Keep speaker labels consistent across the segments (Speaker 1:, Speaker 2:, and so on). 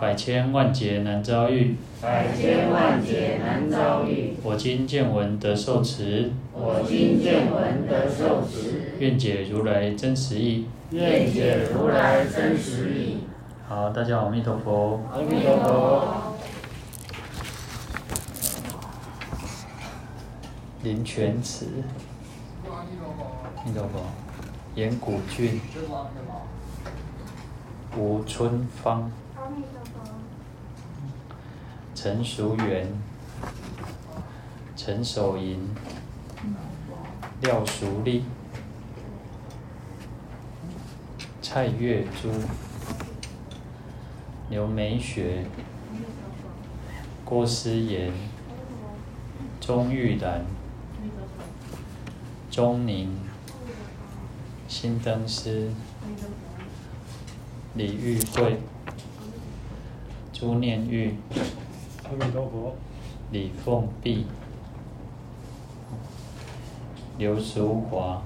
Speaker 1: 百千万劫难遭遇。
Speaker 2: 百千万劫难遭遇。
Speaker 1: 我今见闻得受持。
Speaker 2: 我今见闻得受持。
Speaker 1: 愿解如来真实义。
Speaker 2: 愿解如来真实义。
Speaker 1: 好，大家好，阿弥陀佛。
Speaker 2: 阿弥陀佛。
Speaker 1: 林泉池。阿弥陀佛。岩谷俊。吴春芳。陈淑媛。陈守银。廖淑丽。蔡月珠、刘美雪、郭思妍、钟玉兰、钟宁、辛登斯、李玉慧、朱念玉、李凤碧、刘淑华、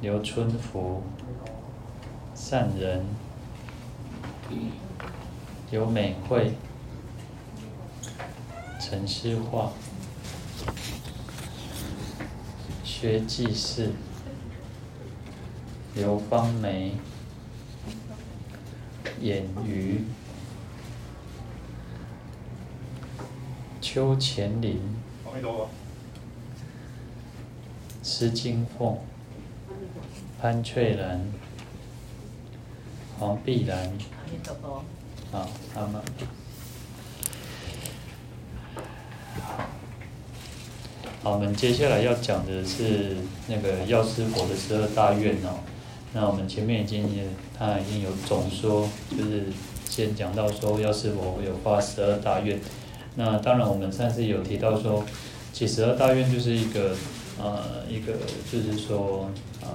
Speaker 1: 刘春福。善人，刘美惠，陈诗画，薛继世，刘芳梅，演瑜，邱乾林，施金凤，潘翠兰。黄碧兰，好，他们，好，我们接下来要讲的是那个药师佛的十二大愿哦。那我们前面已经也，他已经有总说，就是先讲到说药师佛有发十二大愿。那当然，我们上次有提到说，其实十二大愿就是一个，呃，一个就是说，啊、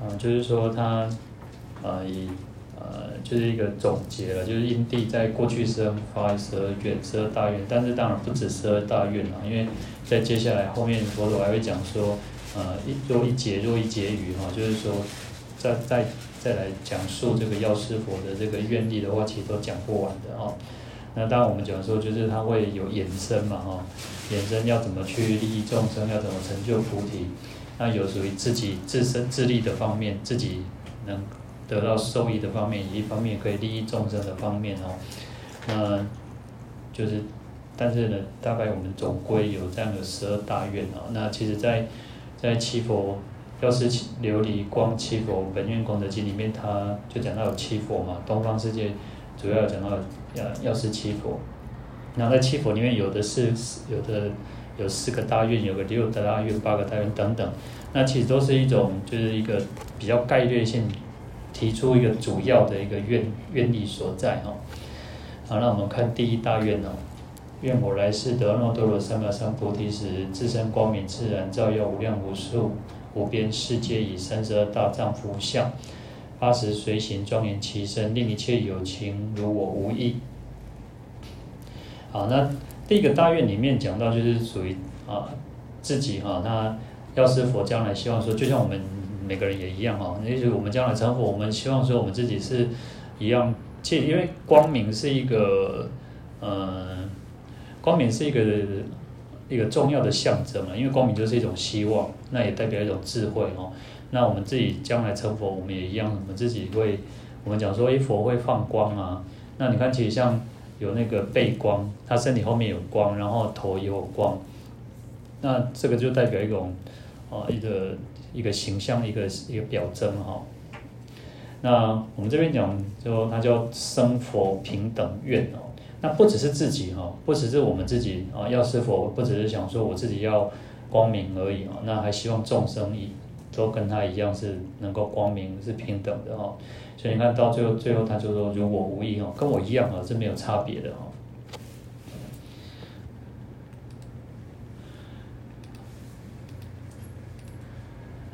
Speaker 1: 呃。就是说他，呃，以呃，就是一个总结了，就是因地在过去生发十二愿、十二大愿，但是当然不止十二大愿了，因为在接下来后面佛陀还会讲说，呃，一若一劫若一劫余哈，就是说，再再再来讲述这个药师佛的这个愿力的话，其实都讲不完的哦。那当然我们讲说，就是他会有衍生嘛哈，衍生要怎么去利益众生，要怎么成就菩提。那有属于自己自身自利的方面，自己能得到受益的方面，一方面可以利益众生的方面哦。那就是，但是呢，大概我们总归有这样的十二大愿哦。那其实，在在七佛药师琉璃光七佛本愿功德经里面，他就讲到有七佛嘛。东方世界主要讲到药药师七佛。那在七佛里面，有的是有的。有四个大愿，有个六个大愿，八个大愿等等，那其实都是一种，就是一个比较概略性，提出一个主要的一个愿愿力所在哈。好，那我们看第一大愿哦，愿我来世得阿耨多罗三藐三菩提时，自身光明自然照耀无量无数无边世界，以三十二大丈夫相，八十随行庄严其身，令一切有情如我无异。好，那。第一个大愿里面讲到，就是属于啊自己哈，那药师佛将来希望说，就像我们每个人也一样哈，也许我们将来成佛，我们希望说我们自己是一样，其因为光明是一个呃，光明是一个一个重要的象征嘛，因为光明就是一种希望，那也代表一种智慧哦。那我们自己将来成佛，我们也一样，我们自己会，我们讲说，一佛会放光啊，那你看，其实像。有那个背光，他身体后面有光，然后头也有光，那这个就代表一种，啊，一个一个形象，一个一个表征哈。那我们这边讲，就它叫生佛平等愿哦。那不只是自己哈不只是我们自己啊要是否不只是想说我自己要光明而已啊那还希望众生意都跟他一样是能够光明是平等的哈。所以你看到最后最后他就说如果无意哈跟我一样啊是没有差别的哈。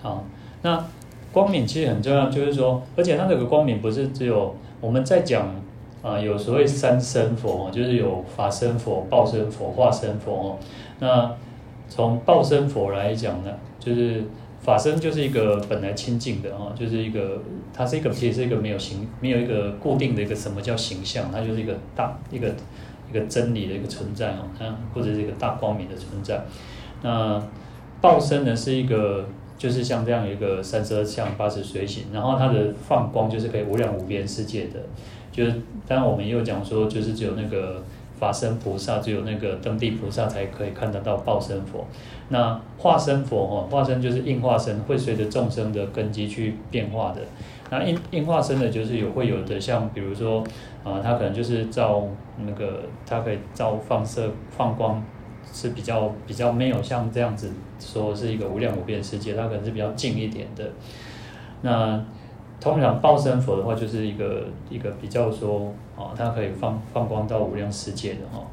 Speaker 1: 好那光明其实很重要就是说而且它这个光明不是只有我们在讲啊、有所谓三身佛，就是有法身佛、报身佛、化身佛哦。那从报身佛来讲呢，就是法身就是一个本来清净的哦，就是一个它是一个其实是一个没有形、没有一个固定的一个什么叫形象，它就是一个大一个一个真理的一个存在哦，它或者是一个大光明的存在。那报身呢是一个。就是像这样一个三十二相八十随行，然后它的放光就是可以无量无边世界的，就是当然我们又讲说，就是只有那个法身菩萨，只有那个登地菩萨才可以看得到报身佛。那化身佛哈，化身就是应化身，会随着众生的根基去变化的。那应应化身的，就是有会有的像比如说啊，它可能就是照那个，它可以照放射放光。是比较比较没有像这样子说是一个无量无边世界，它可能是比较近一点的。那通常报身佛的话，就是一个一个比较说哦，它可以放放光到无量世界的哈。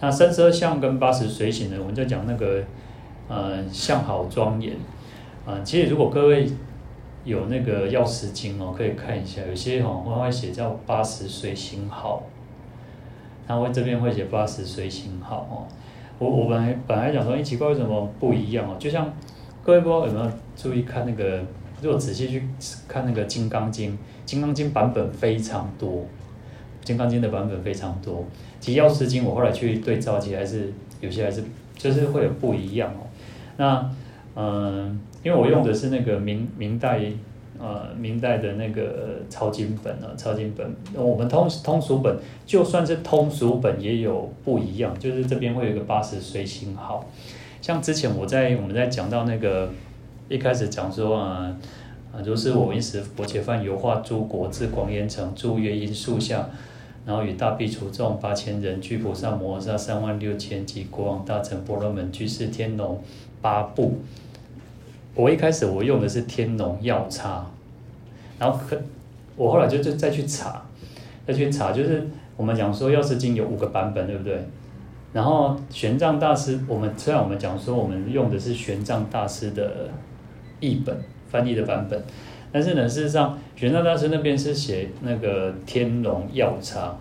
Speaker 1: 那三十二相跟八十随行呢，我们在讲那个呃相好庄严啊。其实如果各位有那个药师经哦，可以看一下，有些哦会会写叫八十随行好。他会这边会写八十随行好哦，我我本来本来讲说，哎，奇怪为什么不一样哦？就像各位不知道有没有注意看那个，如果仔细去看那个《金刚经》，《金刚经》版本非常多，《金刚经》的版本非常多。其实《药师经》我后来去对照，其实还是有些还是就是会有不一样哦。那嗯，因为我用的是那个明明代。呃，明代的那个抄经本啊，抄经本，我们通通俗本，就算是通俗本也有不一样，就是这边会有一个八十随行好，像之前我在我们在讲到那个一开始讲说啊啊，如是我闻时，佛且饭游化诸国，至广严城，住月因树下，然后与大苾刍众八千人，俱菩萨摩诃萨三万六千，及国王大臣婆罗门居士天龙八部。我一开始我用的是天龙药叉，然后可我后来就就再去查，再去查，就是我们讲说药师经有五个版本，对不对？然后玄奘大师，我们虽然我们讲说我们用的是玄奘大师的译本翻译的版本，但是呢，事实上玄奘大师那边是写那个天龙药叉，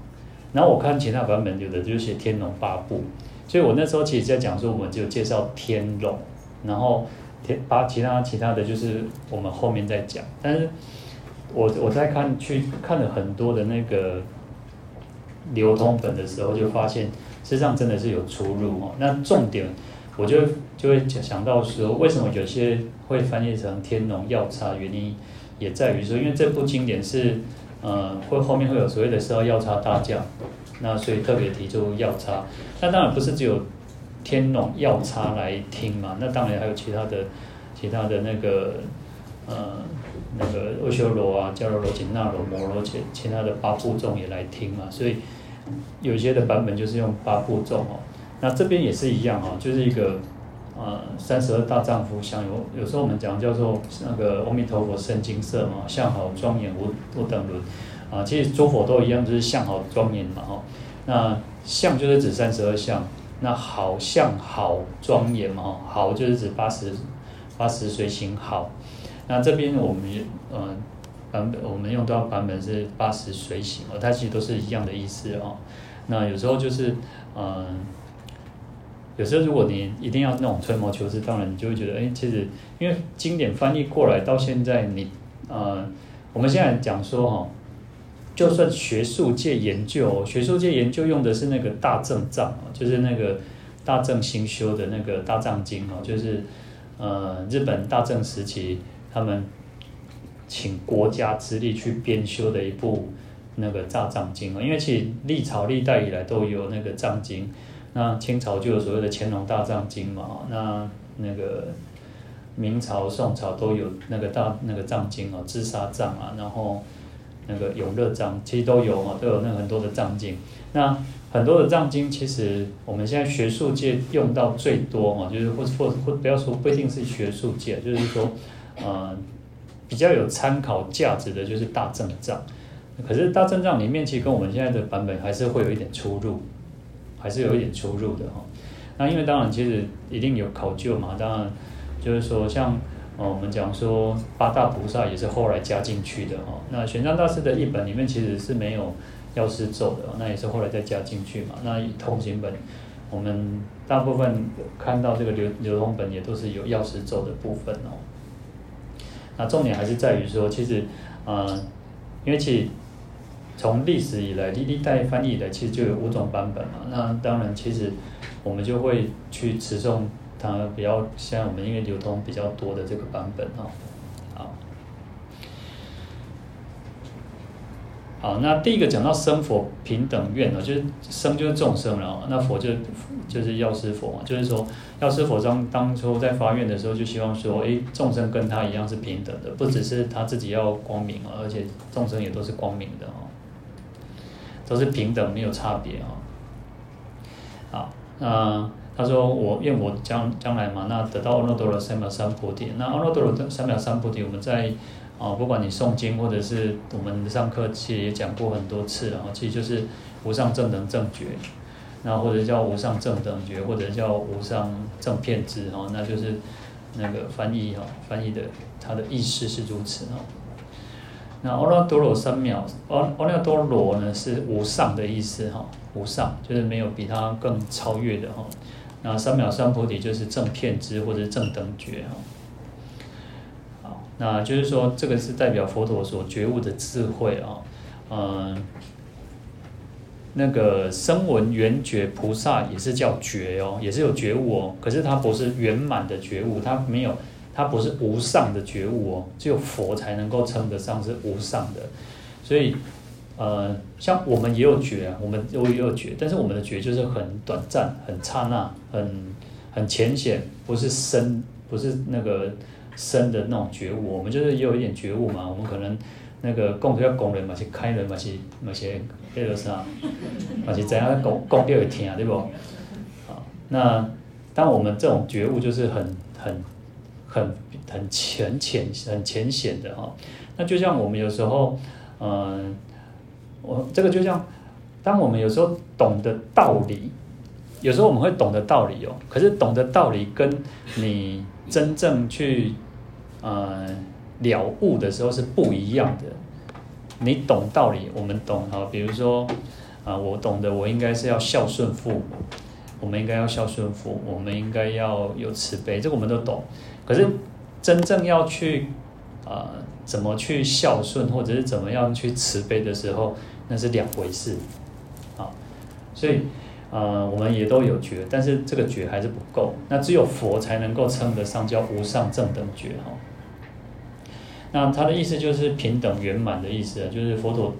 Speaker 1: 然后我看其他版本有的就写天龙八部，所以我那时候其实在讲说，我们就介绍天龙，然后天。把其他其他的就是我们后面再讲，但是我我在看去看了很多的那个流通本的时候，就发现实上真的是有出入哦。那重点我就就会想到说，为什么有些会翻译成天龙药叉？原因也在于说，因为这部经典是呃会后面会有所谓的十二药叉大将，那所以特别提出药叉。那当然不是只有。天龙药叉来听嘛，那当然还有其他的，其他的那个，呃，那个阿修罗啊、迦楼罗、紧那罗、摩罗其，其他的八部众也来听嘛，所以有些的版本就是用八部众哦。那这边也是一样哦，就是一个呃三十二大丈夫相，有有时候我们讲叫做那个阿弥陀佛身金色嘛，相好庄严无无等伦啊，其实诸佛都一样，就是相好庄严嘛哈。那相就是指三十二相。那好相好庄严嘛，好就是指八十八十随行好。那这边我们嗯版本我们用到版本是八十随行哦，它其实都是一样的意思哦。那有时候就是嗯，有时候如果你一定要那种吹毛求疵，当然你就会觉得哎，其实因为经典翻译过来到现在你，你呃，我们现在讲说哈。就算学术界研究，学术界研究用的是那个大正藏啊，就是那个大正新修的那个大藏经哦，就是呃日本大正时期他们请国家之力去编修的一部那个大藏经啊，因为其实历朝历代以来都有那个藏经，那清朝就有所谓的乾隆大藏经嘛，那那个明朝宋朝都有那个大那个藏经啊，智沙藏啊，然后。那个永乐藏其实都有嘛，都有那很多的藏经。那很多的藏经，其实我们现在学术界用到最多嘛，就是或或或不要说不一定是学术界，就是说，呃，比较有参考价值的，就是大正藏。可是大正藏里面，其实跟我们现在的版本还是会有一点出入，还是有一点出入的哈。那因为当然，其实一定有考究嘛，当然就是说像哦，我们讲说八大菩萨也是后来加进去的哈。那玄奘大师的译本里面其实是没有药师咒的，那也是后来再加进去嘛。那通行本，我们大部分看到这个流流通本也都是有药师咒的部分哦。那重点还是在于说，其实，呃，因为其实从历史以来，历历代翻译以来，其实就有五种版本嘛。那当然，其实我们就会去持诵它比较像我们因为流通比较多的这个版本哦。好，好那第一个讲到生佛平等愿呢，就是生就是众生了，那佛就是就是药师佛嘛，就是说药师佛当当初在发愿的时候，就希望说，哎，众生跟他一样是平等的，不只是他自己要光明，而且众生也都是光明的哦，都是平等，没有差别啊。好，那他说我愿我将将来嘛，那得到阿耨多罗三藐三菩提，那阿耨多罗三藐三菩提，我们在。啊，不管你诵经或者是我们上课，其实也讲过很多次了。其实就是无上正等正觉，那或者叫无上正等觉，或者叫无上正遍知哈，那就是那个翻译哈，翻译的它的意思是如此哈。那阿耨多罗三藐，阿阿耨多罗呢是无上的意思哈，无上就是没有比它更超越的哈。那三藐三菩提就是正遍知或者正等觉哈。那就是说，这个是代表佛陀所觉悟的智慧啊，嗯，那个声闻缘觉菩萨也是叫觉哦，也是有觉悟哦，可是他不是圆满的觉悟，他没有，它不是无上的觉悟哦，只有佛才能够称得上是无上的，所以，呃，像我们也有觉啊，我们都也有觉，但是我们的觉就是很短暂、很刹那、很很浅显，不是深，不是那个。深的那种觉悟，我们就是也有一点觉悟嘛。我们可能那个供要供人嘛，去开人嘛，去嘛些那个啥，嘛是怎样供供掉会听对不？好，那当我们这种觉悟就是很很很很浅浅很浅显的哈。那就像我们有时候，嗯、我这个就像当我们有时候懂得道理，有时候我们会懂得道理哦。可是懂得道理跟你真正去呃，了悟的时候是不一样的。你懂道理，我们懂哈。比如说，啊、我懂得，我应该是要孝顺父母，我们应该要孝顺父母，我们应该要有慈悲，这个我们都懂。可是真正要去、呃，怎么去孝顺，或者是怎么样去慈悲的时候，那是两回事啊。所以，呃，我们也都有觉，但是这个觉还是不够。那只有佛才能够称得上叫无上正等觉哈。那他的意思就是平等圆满的意思，就是佛陀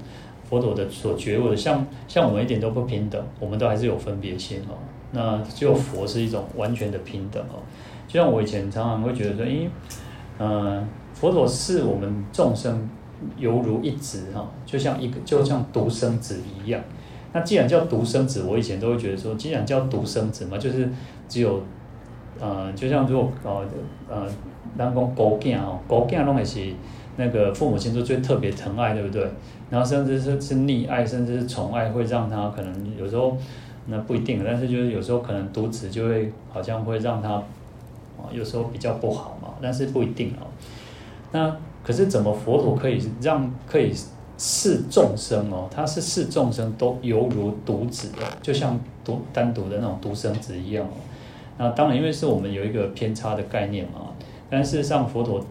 Speaker 1: 佛陀的所觉悟的，像像我们一点都不平等，我们都还是有分别心哦。那只有佛是一种完全的平等哦。就像我以前常常会觉得说，因为，呃，佛陀视我们众生犹如一子哈，就像一个就像独生子一样。那既然叫独生子，我以前都会觉得说，既然叫独生子嘛，就是只有，呃，就像如果呃呃。当讲孤囝哦，孤囝拢也是那个父母亲都最特别疼爱，对不对？然后甚至是是溺爱，甚至是宠爱，会让他可能有时候那不一定，但是就是有时候可能独子就会好像会让他有时候比较不好嘛，但是不一定哦。那可是怎么佛陀可以让可以视众生哦？他是视众生都犹如独子哦，就像独单独的那种独生子一样哦。那当然，因为是我们有一个偏差的概念嘛。但事实上，佛陀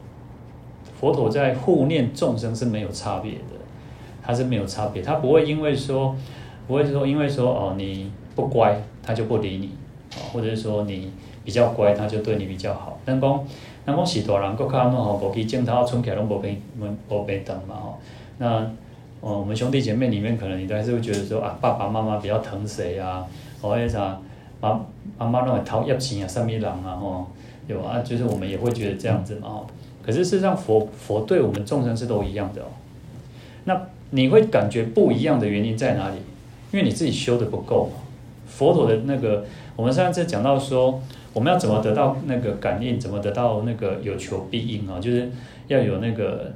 Speaker 1: 佛陀在护念众生是没有差别的，他是没有差别，他不会因为说，不会说因为说哦你不乖，他就不理你，或者是说你比较乖，他就对你比较好。但讲，但讲，许多人国卡弄好，过去镜头存起来拢无平，无平等嘛吼。那，哦，我们兄弟姐妹里面，可能你都还是会觉得说啊，爸爸妈妈比较疼谁啊？或者啥，妈妈妈拢会讨业钱啊，什么人啊？吼。有啊，就是我们也会觉得这样子嘛，吼，可是事实上佛佛对我们众生是都一样的哦。那你会感觉不一样的原因在哪里？因为你自己修的不够嘛。佛陀的那个，我们上次讲到说，我们要怎么得到那个感应，怎么得到那个有求必应啊？就是要有那个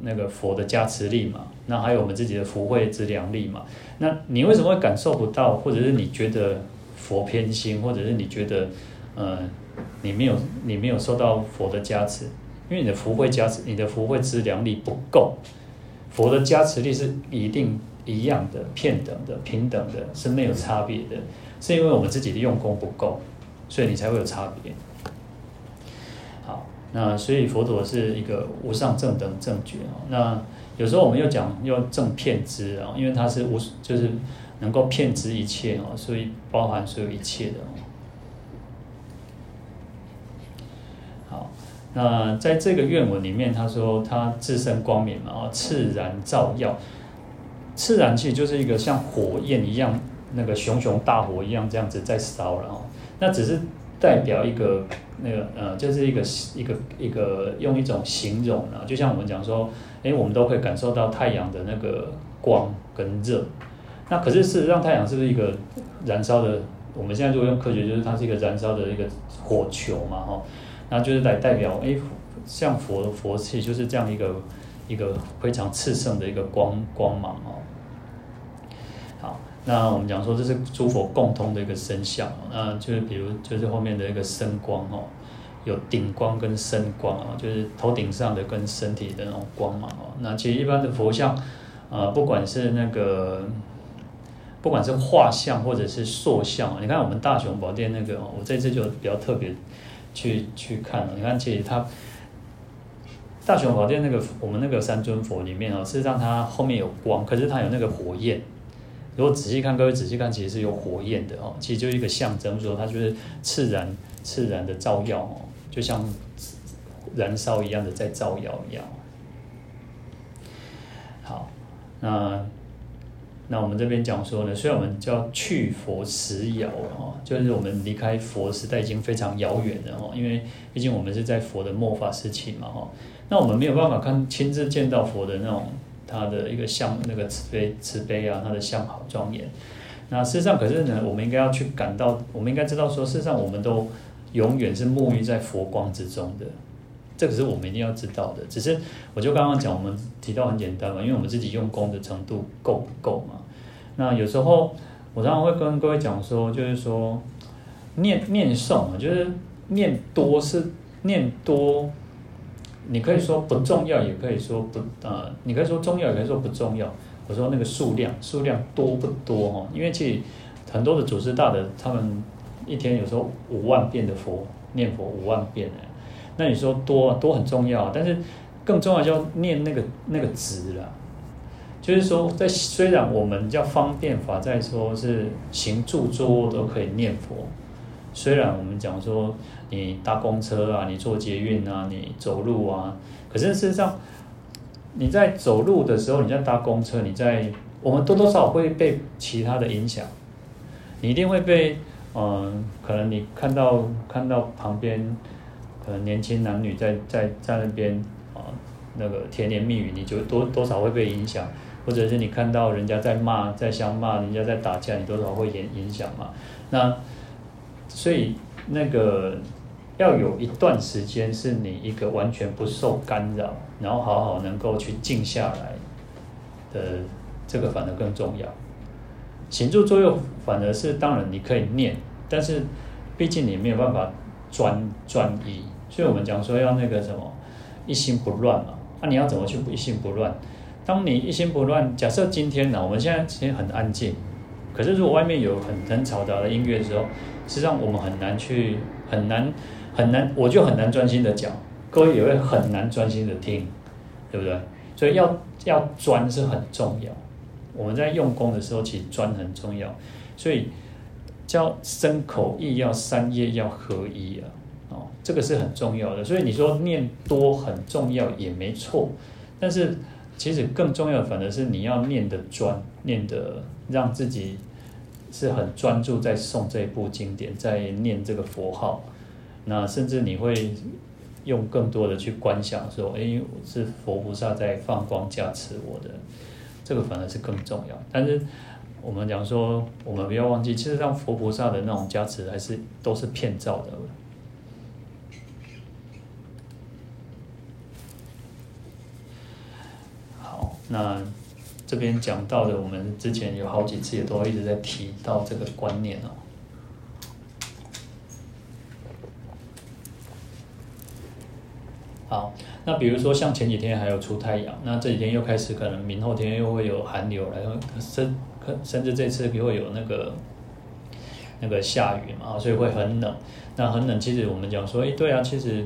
Speaker 1: 那个佛的加持力嘛。那还有我们自己的福慧资粮力嘛。那你为什么会感受不到，或者是你觉得佛偏心，或者是你觉得，呃你没有你没有受到佛的加持，因为你的福慧加持，你的福慧资粮力不够，佛的加持力是一定一样的、平等的、平等的，是没有差别的，是因为我们自己的用功不够，所以你才会有差别。好，那所以佛陀是一个无上正等正觉啊。那有时候我们又讲要正遍知啊，因为它是无就是能够遍知一切哦，所以包含所有一切的。好那在这个愿文里面，他说他自身光明嘛，啊，炽然照耀，炽然气就是一个像火焰一样，那个熊熊大火一样这样子在烧了哦。那只是代表一个那个呃，就是一个一个一个用一种形容啊，就像我们讲说，诶，我们都会感受到太阳的那个光跟热。那可是事实上，太阳是不是一个燃烧的？我们现在如果用科学，就是它是一个燃烧的一个火球嘛，哈。那就是来代表，哎，像佛佛气就是这样一个一个非常炽盛的一个光光芒哦。那我们讲说这是诸佛共通的一个身相，那就是比如就是后面的一个身光哦，有顶光跟身光啊，就是头顶上的跟身体的那种光芒哦。那其实一般的佛像，呃，不管是那个不管是画像或者是塑像，你看我们大雄宝殿那个，我这次就比较特别。去去看了，你看，其实它大雄宝殿那个我们那个三尊佛里面哦，事实上它后面有光，可是它有那个火焰。如果仔细看，各位仔细看，其实是有火焰的哦。其实就是一个象征，说它就是炽然炽然的照耀哦，就像燃烧一样的在照耀一样。好，那。那我们这边讲说呢，虽然我们叫去佛时遥哈，就是我们离开佛时代已经非常遥远了哈，因为毕竟我们是在佛的末法时期嘛哈，那我们没有办法看亲自见到佛的那种他的一个相那个慈悲慈悲啊，他的相好庄严。那事实上，可是呢，我们应该要去感到，我们应该知道说，事实上我们都永远是沐浴在佛光之中的。这个是我们一定要知道的，只是我就刚刚讲，我们提到很简单嘛，因为我们自己用功的程度够不够嘛？那有时候我常常会跟各位讲说，就是说念念诵啊，就是念多是念多，你可以说不重要，也可以说不、呃，你可以说重要，也可以说不重要。我说那个数量数量多不多哈？因为其实很多的祖师大的，他们一天有时候五万遍的佛念佛五万遍呢。那你说多多很重要，但是更重要就要念那个那个值了。就是说，在虽然我们叫方便法，在说是行住坐卧都可以念佛。虽然我们讲说你搭公车啊，你坐捷运啊，你走路啊，可是事实上你在走路的时候，你在搭公车，你在我们多多少少会被其他的影响。你一定会被嗯，可能你看到看到旁边。可能年轻男女在在在那边啊，那个甜言蜜语，你就多多少会被影响，或者是你看到人家在骂，在相骂，人家在打架，你多少会影影响嘛。那所以那个要有一段时间是你一个完全不受干扰，然后好好能够去静下来的，这个反而更重要。行住坐卧反而是当然你可以念，但是毕竟你没有办法。专专一，所以我们讲说要那个什么一心不乱嘛。那、你要怎么去一心不乱？当你一心不乱，假设今天呢，我们现在其实很安静，可是如果外面有很很嘈杂的音乐的时候，实际上我们很难去很难很难，我就很难专心的讲，各位也会很难专心的听，对不对？所以要要专是很重要。我们在用功的时候，其实专很重要，所以。叫身口意要三业要合一啊，哦，这个是很重要的。所以你说念多很重要也没错，但是其实更重要的反而是你要念的专，念的让自己是很专注在诵这一部经典，在念这个佛号。那甚至你会用更多的去观想，说，哎，是佛菩萨在放光加持我的，这个反而是更重要。但是。我们讲说，我们不要忘记，其实让佛菩萨的那种加持，还是都是骗造的。好，那这边讲到的，我们之前有好几次也都一直在提到这个观念哦。好，那比如说像前几天还有出太阳，那这几天又开始可能明后天又会有寒流来，甚甚至这次会有那个那个下雨嘛，所以会很冷。那很冷，其实我们讲说，哎，对啊，其实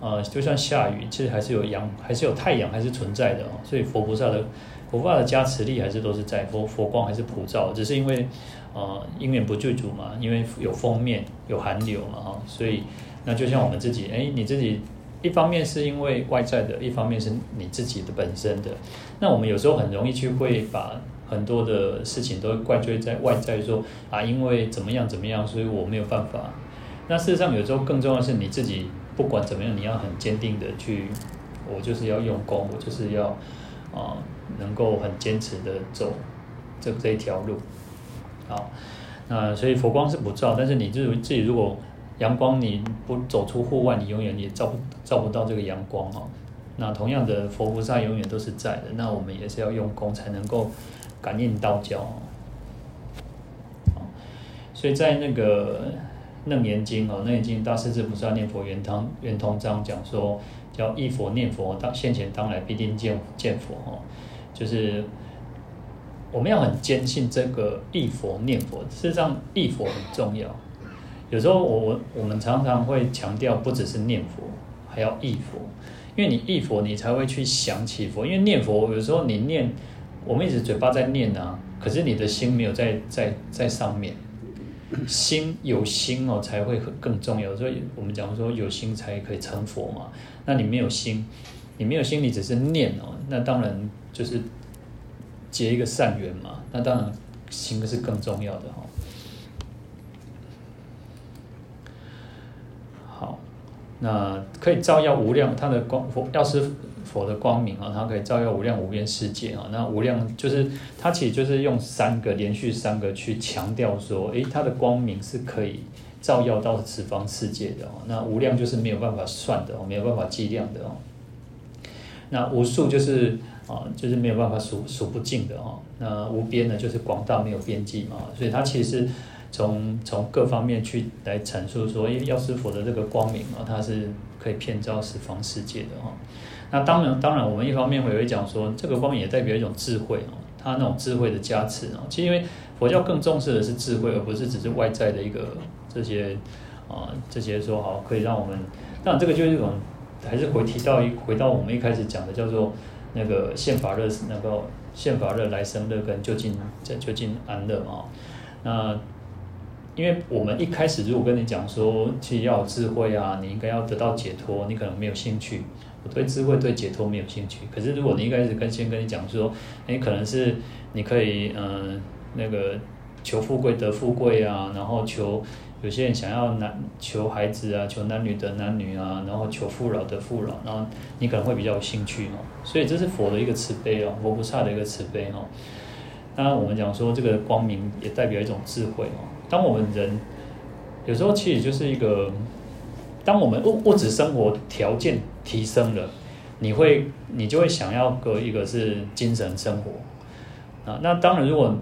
Speaker 1: 呃，就算下雨，其实还是有阳，还是有太阳，还是存在的哦。所以佛菩萨的佛菩萨的加持力还是都是在，佛佛光还是普照，只是因为呃因缘不具足嘛，因为有封面有寒流嘛哈，所以那就像我们自己，哎，你自己。一方面是因为外在的，一方面是你自己的本身的。那我们有时候很容易去会把很多的事情都怪罪在外在，说啊，因为怎么样怎么样，所以我没有办法。那事实上，有时候更重要的是你自己，不管怎么样，你要很坚定的去，我就是要用功，我就是要啊，能够很坚持的走这这一条路。好，那所以佛光是不照，但是你自自己如果。阳光，你不走出户外，你永远也照不照不到这个阳光哦。那同样的，佛菩萨永远都是在的。那我们也是要用功才能够感应道教哦。所以在那个《楞严经》哦，《楞严经》大势至菩萨念佛圆通圆通章讲说，叫一佛念佛，当现前当来必定见见佛哦。就是我们要很坚信这个一佛念佛，事实上一佛很重要。有时候我我我们常常会强调，不只是念佛，还要忆佛，因为你忆佛，你才会去想起佛。因为念佛，有时候你念，我们一直嘴巴在念啊，可是你的心没有在在在上面，心有心哦，才会更重要。所以我们讲说，有心才可以成佛嘛。那你没有心，你没有心，你只是念哦，那当然就是结一个善缘嘛。那当然心是更重要的哈。那可以照耀无量，它的光佛药师佛的光明啊，它可以照耀无量无边世界啊。那无量就是它其实就是用三个连续三个去强调说，诶，它的光明是可以照耀到十方世界的哦。那无量就是没有办法算的哦，没有办法计量的哦。那无数就是啊，就是没有办法数数不尽的哦。那无边呢，就是广大没有边际嘛。所以它其实。从从各方面去来阐述说，因为药师佛的这个光明啊，它是可以遍照十方世界的哈。那当然，当然，我们一方面会有讲说，这个光明也代表一种智慧哦，它那种智慧的加持哦。其实因为佛教更重视的是智慧，而不是只是外在的一个这些啊这些说好可以让我们。当然，这个就是一种还是回提到一回到我们一开始讲的叫做那个现法乐，那个现法乐来生乐跟究竟在究竟安乐嘛。那因为我们一开始如果跟你讲说，其实要有智慧啊，你应该要得到解脱，你可能没有兴趣。我对智慧、对解脱没有兴趣。可是如果你一开始跟先跟你讲说，诶，可能是你可以嗯、那个求富贵得富贵啊，然后求有些人想要男求孩子啊，求男女得男女啊，然后求富老得富老，然后你可能会比较有兴趣哦。所以这是佛的一个慈悲哦，佛菩萨的一个慈悲哦。当然我们讲说这个光明也代表一种智慧哦。当我们人有时候其实就是一个，当我们物物质生活条件提升了，你会你就会想要个一个是精神生活啊。那当然，如果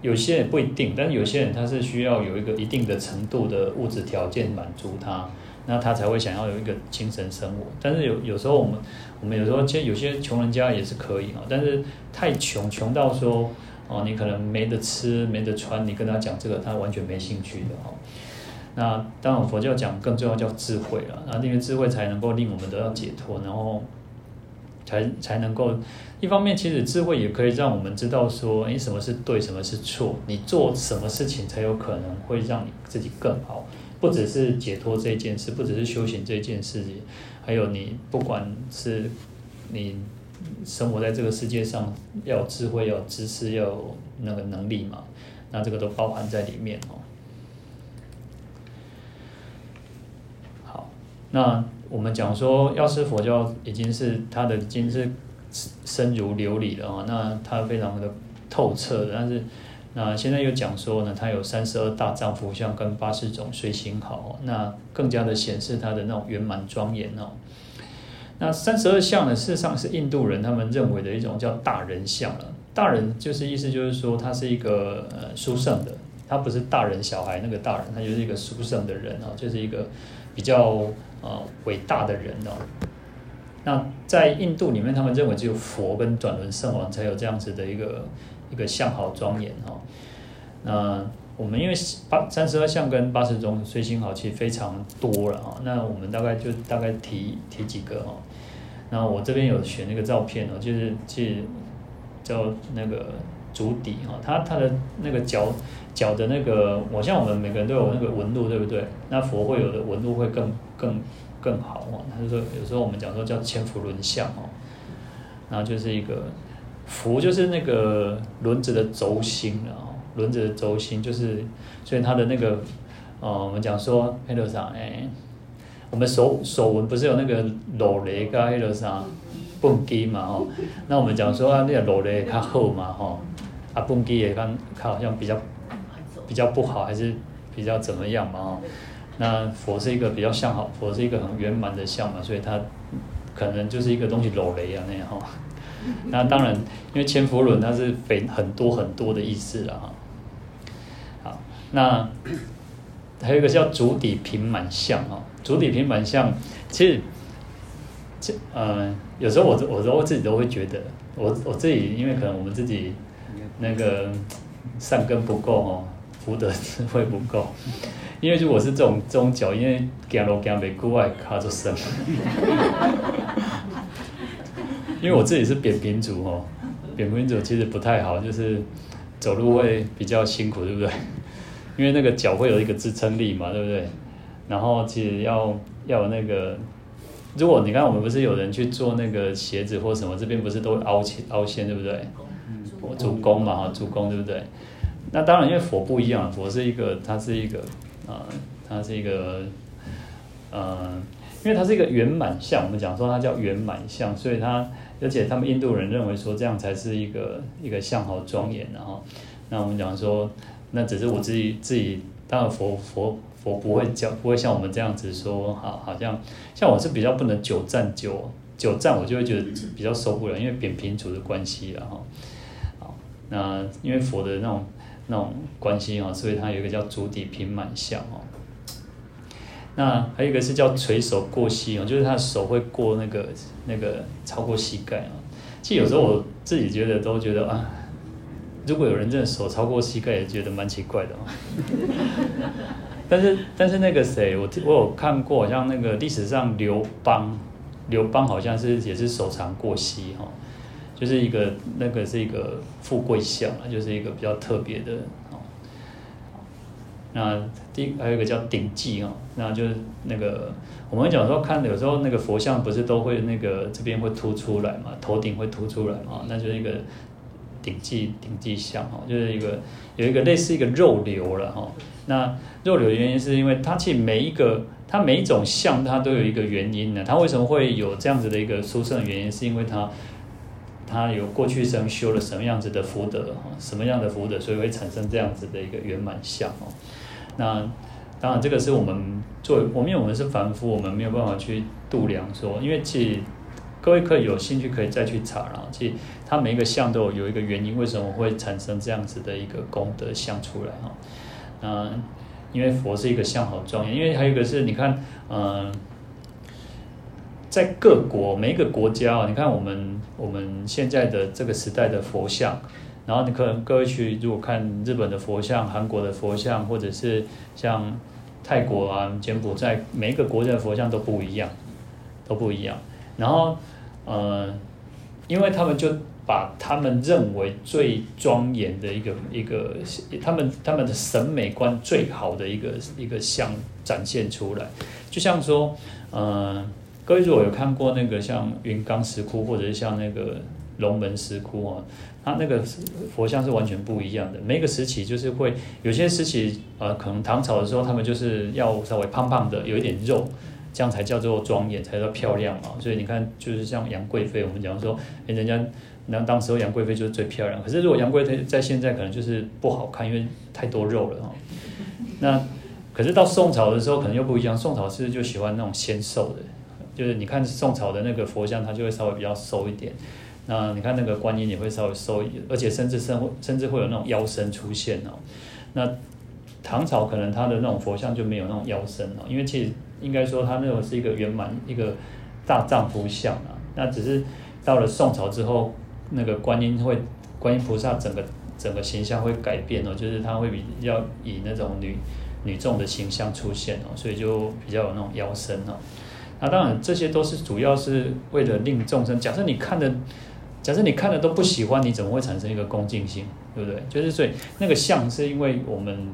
Speaker 1: 有些人不一定，但是有些人他是需要有一个一定的程度的物质条件满足他，那他才会想要有一个精神生活。但是有有时候我们我们有时候其实有些穷人家也是可以啊，但是太穷穷到说。哦，你可能没得吃，没得穿，你跟他讲这个，他完全没兴趣的哦。那当然，佛教讲更重要叫智慧了，那因为智慧才能够令我们得到解脱，然后才才能够一方面，其实智慧也可以让我们知道说，诶，什么是对，什么是错，你做什么事情才有可能会让你自己更好，不只是解脱这件事，不只是修行这件事情，还有你不管是你。生活在这个世界上，要有智慧，要有知识，要有那个能力嘛，那这个都包含在里面哦。好，那我们讲说，药师佛教已经是它的已经是深如琉璃了啊，那它非常的透彻，但是那现在又讲说呢，它有三十二大丈夫相跟八十种随行好，那更加的显示它的那种圆满庄严哦。那三十二相呢，事实上是印度人他们认为的一种叫大人相了。大人就是意思就是说，他是一个呃殊胜的，他不是大人小孩那个大人，他就是一个殊胜的人啊，就是一个比较呃伟大的人哦。那在印度里面，他们认为只有佛跟转轮圣王才有这样子的一个一个相好庄严哈。那我们因为八三十二相跟八十种随行好，其实非常多了啊。那我们大概就大概提提几个哈。那我这边有选那个照片哦，就是去叫那个足底哈，它它的那个脚脚的那个，我像我们每个人都有那个纹路，对不对？那佛会有的纹路会更更。更好哦，他就说有时候我们讲说叫千佛轮相哦，然后就是一个佛就是那个轮子的轴心哦，轮子的轴心就是，所以它的那个哦，我们讲说黑头上哎，我们手手纹不是有那个裸雷跟黑头上蹦基嘛哦，那我们讲说啊那个裸雷它厚嘛哈，啊蹦基也看看好像比较比较不好还是比较怎么样嘛哦。那佛是一个比较相好，佛是一个很圆满的相嘛，所以它可能就是一个东西漏雷啊那样哈。那当然，因为千佛轮它是非很多很多的意思了哈。那还有一个叫足底平满相哈，足底平满相，其实这呃有时候我我我自己都会觉得，我我自己因为可能我们自己那个善根不够哦，福德智慧不够。因为如果是这种这种脚，因为走路走袂久，我卡住身。因为我自己是扁平足哦，扁平足其实不太好，就是走路会比较辛苦，对不对？因为那个脚会有一个支撑力嘛，对不对？然后其实要要有那个，如果你看我们不是有人去做那个鞋子或什么，这边不是都凹起凹陷，对不对？足弓嘛哈，足弓对不对？那当然，因为佛不一样，佛是一个，它是一个。啊，它是一个，呃，因为它是一个圆满相，我们讲说它叫圆满相，所以它，而且他们印度人认为说这样才是一个一个相好庄严，然后，那我们讲说，那只是我自己自己，当然佛佛佛不会教，不会像我们这样子说，好，好像像我是比较不能久站久久站，我就会觉得比较受不了，因为扁平足的关系了哈，好，那因为佛的那种。那种关系哦，所以它有一个叫足底平满相哦。那还有一个是叫垂手过膝哦，就是他的手会过那个那个超过膝盖啊。其实有时候我自己觉得都觉得啊，如果有人真的手超过膝盖，也觉得蛮奇怪的哦。但是但是那个谁，我我有看过，好像那个历史上刘邦，刘邦好像是也是手长过膝哈。就是一个那个是一个富贵相啊，就是一个比较特别的哦。那第还有一个叫顶髻哦，那就是那个我们讲说看有时候那个佛像不是都会那个这边会凸出来嘛，头顶会凸出来嘛，那就是一个顶髻顶髻相哦，就是一个有一个类似一个肉瘤了哈。那肉瘤的原因是因为它其实每一个它每一种相它都有一个原因呢，它为什么会有这样子的一个殊胜的原因，是因为它。它有过去生修了什么样子的福德哈，什么样的福德，所以会产生这样子的一个圆满相哦。那当然，这个是我们作为，我们因为我们是凡夫，我们没有办法去度量说，因为其实各位可以有兴趣可以再去查了。其实它每一个像都有有一个原因，为什么会产生这样子的一个功德像出来哈？嗯因为佛是一个相好庄严，因为还有一个是你看，嗯。在各国每一个国家啊，你看我们我们现在的这个时代的佛像，然后你可能各位去如果看日本的佛像、韩国的佛像，或者是像泰国啊、柬埔寨，每一个国家的佛像都不一样，都不一样。然后呃，因为他们就把他们认为最庄严的一个一个，他们他们的审美观最好的一个一个像展现出来，就像说呃。各位如果有看过那个像云冈石窟，或者是像那个龙门石窟啊，它那个佛像是完全不一样的。每个时期就是会有些时期，呃，可能唐朝的时候，他们就是要稍微胖胖的，有一点肉，这样才叫做庄严，才叫漂亮嘛。所以你看，就是像杨贵妃，我们讲说，哎，人家那当时候杨贵妃就是最漂亮。可是如果杨贵妃在现在，可能就是不好看，因为太多肉了哈。那可是到宋朝的时候，可能又不一样。宋朝是就喜欢那种纤瘦的。就是你看宋朝的那个佛像，它就会稍微比较瘦一点。那你看那个观音也会稍微瘦一点，而且甚至甚甚至会有那种腰身出现哦。那唐朝可能它的那种佛像就没有那种腰身哦，因为其实应该说它那种是一个圆满一个大丈夫相啊。那只是到了宋朝之后，那个观音会观音菩萨整个整个形象会改变哦，就是他会比较以那种女女众的形象出现哦，所以就比较有那种妖身哦。那当然这些都是主要是为了令众生。假设你看的，假设你看的都不喜欢，你怎么会产生一个恭敬心？对不对？就是所以那个像是因为我们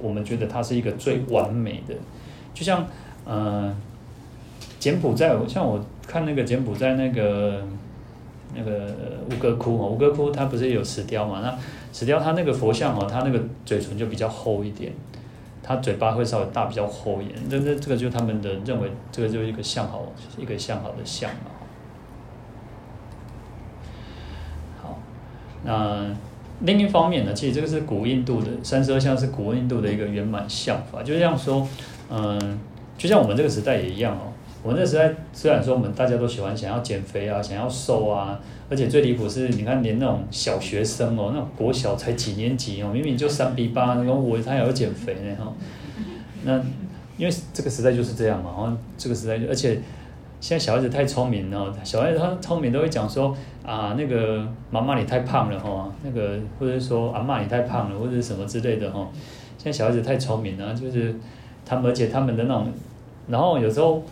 Speaker 1: 我们觉得它是一个最完美的，就像呃柬埔寨，像我看那个柬埔寨那个那个吴哥窟哦，吴哥窟它不是有石雕嘛？那石雕它那个佛像哦，它那个嘴唇就比较厚一点，它嘴巴会稍微大，比较厚一点。那那这个就是他们的认为，这个就是一个相好，一个相好的相嘛。好，那。另一方面呢，其实这个是古印度的三十二相，是古印度的一个圆满相法。就像说，嗯，就像我们这个时代也一样哦。我们这个时代虽然说我们大家都喜欢想要减肥啊，想要瘦啊，而且最离谱是，你看连那种小学生哦，那种国小才几年级哦，明明就三比八，然后我他也要减肥呢哈。那因为这个时代就是这样嘛，然后这个时代，而且。现在小孩子太聪明了，小孩子他聪明都会讲说啊，那个妈妈你太胖了哈，那个或者说阿妈你太胖了，或者什么之类的哈。现在小孩子太聪明了，就是他们而且他们的那种，然后有时候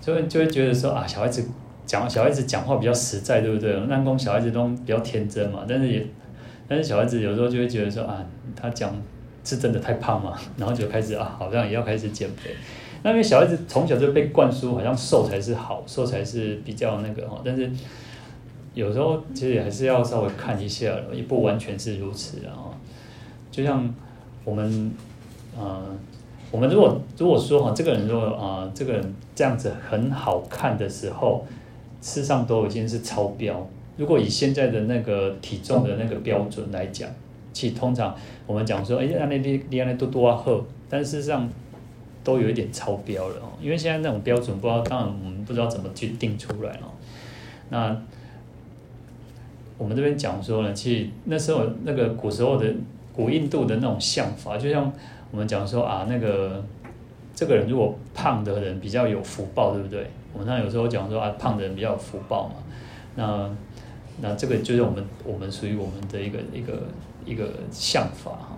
Speaker 1: 就会就会觉得说啊，小孩子讲小孩子讲话比较实在，对不对？那公小孩子都比较天真嘛，但是也但是小孩子有时候就会觉得说啊，他讲是真的太胖嘛，然后就开始啊，好像也要开始减肥。那因为小孩子从小就被灌输，好像瘦才是好，瘦才是比较那个哈。但是有时候其实也还是要稍微看一下，也不完全是如此啊。就像我们，呃，我们如果如果说哈，这个人如果啊，这个人这样子很好看的时候，事实上都已经是超标。如果以现在的那个体重的那个标准来讲，其实通常我们讲说，哎，那那你你那多多啊喝，但事实上。都有一点超标了哦，因为现在那种标准不知道，当然我们不知道怎么去定出来哦。那我们这边讲说呢，其实那时候那个古时候的古印度的那种相法，就像我们讲说啊，那个这个人如果胖的人比较有福报，对不对？我们那有时候讲说啊，胖的人比较有福报嘛。那那这个就是我们我们属于我们的一个一个一个相法哈。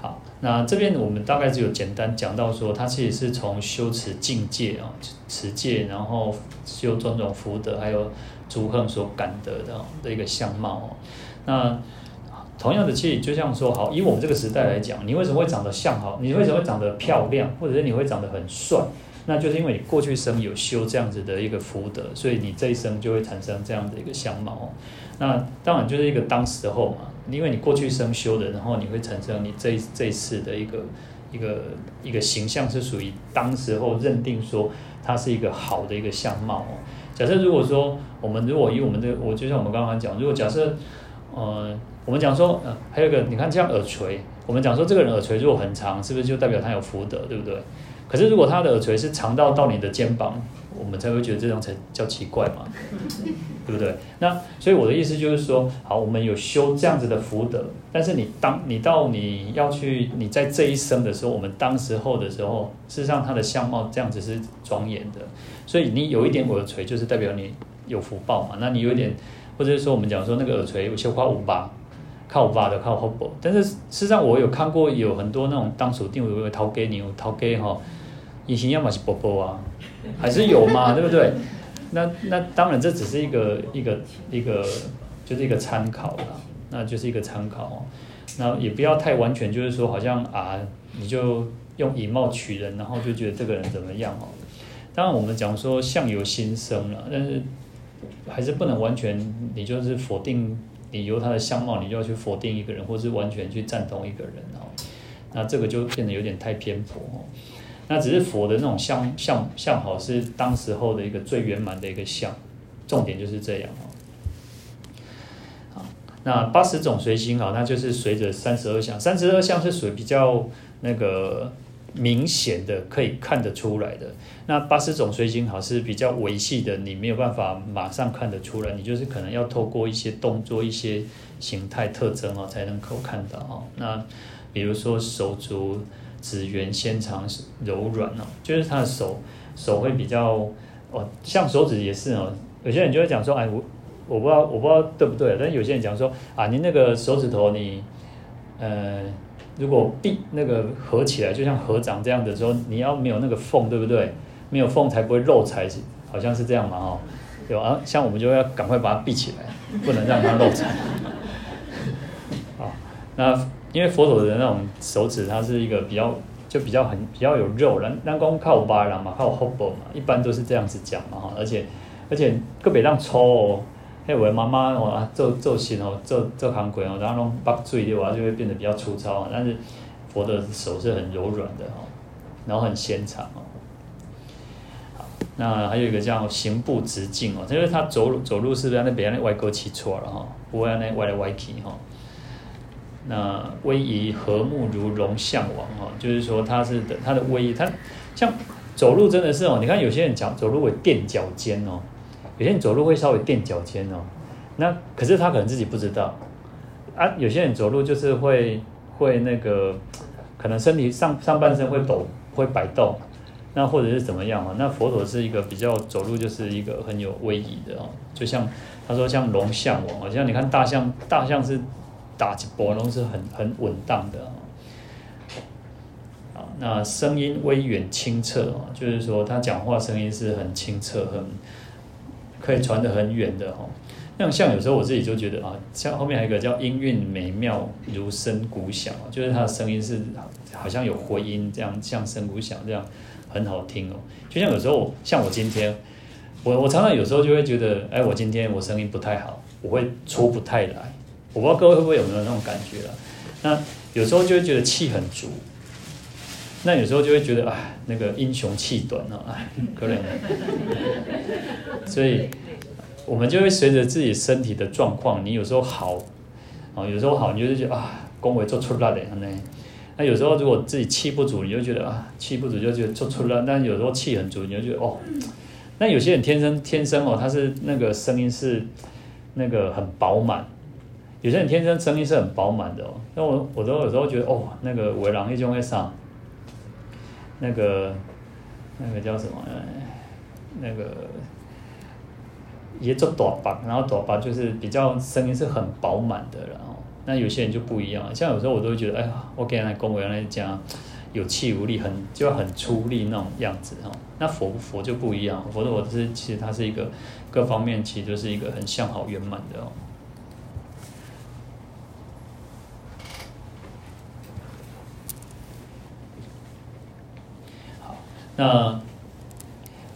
Speaker 1: 好那这边我们大概只有简单讲到说，它其实是从修持境界啊，持戒，然后修种种福德，还有诸恨所感得的的一个相貌哦。那同样的，其实就像说，好，以我们这个时代来讲，你为什么会长得像好？你为什么会长得漂亮？或者是你会长得很帅？那就是因为你过去生有修这样子的一个福德，所以你这一生就会产生这样的一个相貌哦。那当然就是一个当时候嘛。因为你过去生修的，然后你会产生你这这一次的一个一个一个形象是属于当时候认定说它是一个好的一个相貌哦。假设如果说我们如果以我们的我就像我们刚刚讲，如果假设呃我们讲说呃还有一个你看这样耳垂，我们讲说这个人耳垂如果很长，是不是就代表他有福德，对不对？可是如果他的耳垂是长到到你的肩膀。我们才会觉得这样才叫奇怪嘛，对不对？那所以我的意思就是说，好，我们有修这样子的福德，但是你当你到你要去你在这一生的时候，我们当时候的时候，事实上他的相貌这样子是庄严的，所以你有一点耳垂，就是代表你有福报嘛。那你有一点，或者是说我们讲说那个耳垂有些花五八，靠五八的靠后脖，但是事实上我有看过有很多那种当属定位头给牛头给哈，以前要么是波波啊。还是有嘛，对不对？那那当然，这只是一个一个一个，就是一个参考啦，那就是一个参考哦。那也不要太完全，就是说好像啊，你就用以貌取人，然后就觉得这个人怎么样哦。当然，我们讲说相由心生了，但是还是不能完全，你就是否定你由他的相貌，你就要去否定一个人，或是完全去赞同一个人哦。那这个就变得有点太偏颇哦。那只是佛的那种相相相好，是当时候的一个最圆满的一个相，重点就是这样哦。好，那八十种随心好，那就是随着三十二相，三十二相是属于比较那个明显的，可以看得出来的。那八十种水晶好是比较维系的，你没有办法马上看得出来，你就是可能要透过一些动作、一些形态特征哦，才能够看到哦。那比如说手足。指缘纤长柔软哦，就是他的手手会比较哦，像手指也是哦。有些人就会讲说，哎，我我不知道我不知道对不对，但有些人讲说啊，你那个手指头你呃，如果闭那个合起来，就像合掌这样的时候，你要没有那个缝，对不对？没有缝才不会漏财，好像是这样嘛，哈。有啊，像我们就要赶快把它闭起来，不能让它漏财。好，那因为佛陀的那种手指，它是一个比较就比较很比较有肉，然然光靠巴人嘛，靠 hobo 嘛，一般都是这样子讲嘛，哈。而且而且个别让抽哦，还有我妈妈哦做做事哦做做行规哦，然后弄把嘴的话就会变得比较粗糙，但是佛的手是很柔软的哈，然后很纤长哦。那还有一个叫行步直进哦，就是他走路走路是不是那边那歪勾起错了哈，不会那歪来歪去哈。那威仪和睦如龙象王哈，就是说他是的他的威仪，他像走路真的是哦，你看有些人讲走路会垫脚尖哦，有些人走路会稍微垫脚尖哦，那可是他可能自己不知道啊。有些人走路就是会会那个，可能身体上上半身会抖会摆动。那或者是怎么样啊？那佛陀是一个比较走路就是一个很有威仪的哦，就像他说像龙象王，好像你看大象，大象是打起波龙是很很稳当的啊。那声音微远清澈啊，就是说他讲话声音是很清澈，很可以传得很远的哈。那像有时候我自己就觉得啊，像后面还有一个叫音韵美妙如声鼓响，就是他的声音是好像有回音这样，像声鼓响这样。很好听哦，就像有时候像我今天，我我常常有时候就会觉得，哎，我今天我声音不太好，我会出不太来，我不知道各位会不会有没有那种感觉了？那有时候就会觉得气很足，那有时候就会觉得，啊，那个英雄气短啊，哎，可能，所以我们就会随着自己身体的状况，你有时候好，啊，有时候好，你就是觉得啊，恭维做出来的那。那有时候如果自己气不足，你就觉得啊，气不足就觉得做出了；但有时候气很足，你就觉得哦。那有些人天生天生哦，他是那个声音是那个很饱满；有些人天生声音是很饱满的哦。那我我都有时候觉得哦，那个伟朗一中会上，那个那个叫什么？那个也做短把，然后短把就是比较声音是很饱满的，然后。那有些人就不一样，像有时候我都会觉得，哎呀，我给人来恭维人来讲，有气无力，很就很出力那种样子哈。那佛不佛就不一样，佛的我是其实它是一个各方面其实都是一个很相好圆满的哦。好，那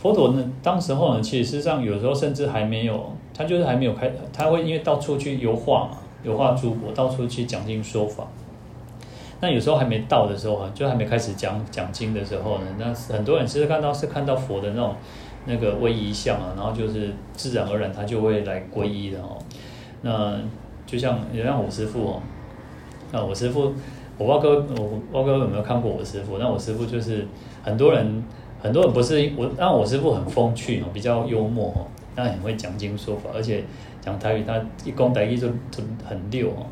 Speaker 1: 佛陀呢，当时候呢，其实上有时候甚至还没有，他就是还没有开，他会因为到处去游化嘛。有化诸国，到处去讲经说法。那有时候还没到的时候啊，就还没开始讲讲经的时候呢，那很多人其实看到是看到佛的那种那个威仪相啊，然后就是自然而然他就会来皈依的哦。那就像也像我师父哦，那我师父，我不知道各位我我不知道各位有没有看过我师父？那我师父就是很多人很多人不是我，但我师父很风趣哦，比较幽默哦，那很会讲经说法，而且。讲台语，他一讲台语就就很溜哦。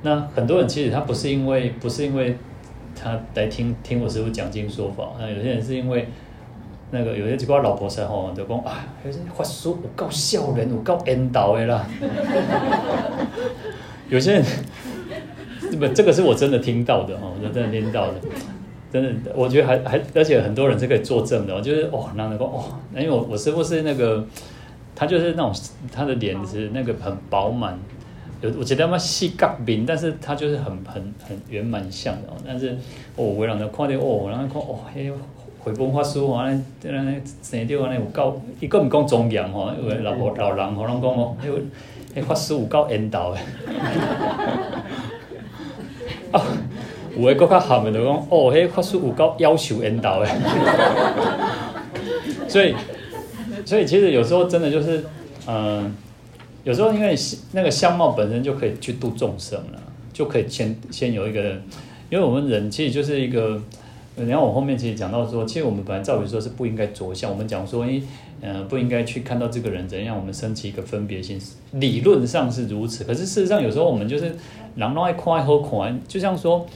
Speaker 1: 那很多人其实他不是因为不是因为他来听听我师父讲经说法，那有些人是因为那个有些几个老婆生吼就讲啊，有些法师有够笑人，有够缘投的啦。有些人不，这个是我真的听到的哈，我真的听到的，真的，我觉得还还而且很多人是可以作证的，就是哦，那那个哦，因为我我师父是那个。他就是那种，他的脸是那个很饱满，有我觉得他妈细角面，但是他就是很很很圆满相的。但是哦，为人就看到哦，然后看哦，迄回本法师哦，安尼安尼生着安尼有够，伊个毋讲庄严吼，因为老老人吼，拢讲哦，迄个迄法师有够缘投的。有诶阁较含的讲哦，迄法师有够夭寿缘投的。所以。所以其实有时候真的就是，嗯、有时候因为那个相貌本身就可以去度众生了，就可以先先有一个，因为我们人其实就是一个，然后我后面其实讲到说，其实我们本来照理说是不应该着相，我们讲说，诶，呃，不应该去看到这个人怎样，我们升起一个分别心，理论上是如此，可是事实上有时候我们就是人拢爱看好看，就像说，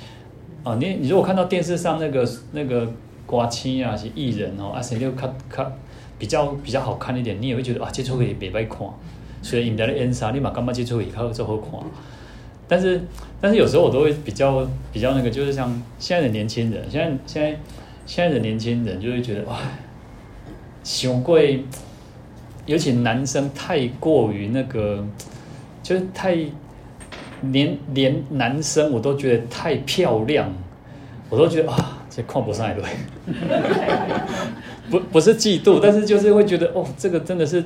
Speaker 1: 啊，你你如果看到电视上那个那个瓜青啊，是艺人哦，啊，谁就看看比较比较好看一点，你也会觉得啊，这出戏袂歹看。所以你的演啥，你嘛感觉这出戏较较好看。但是但是有时候我都会比较比较那个，就是像现在的年轻人，现在现在现在的年轻人就会觉得哇，太过，尤其男生太过于那个，就是太。连连男生我都觉得太漂亮，我都觉得啊，这看不上一对，不不是嫉妒，但是就是会觉得哦，这个真的是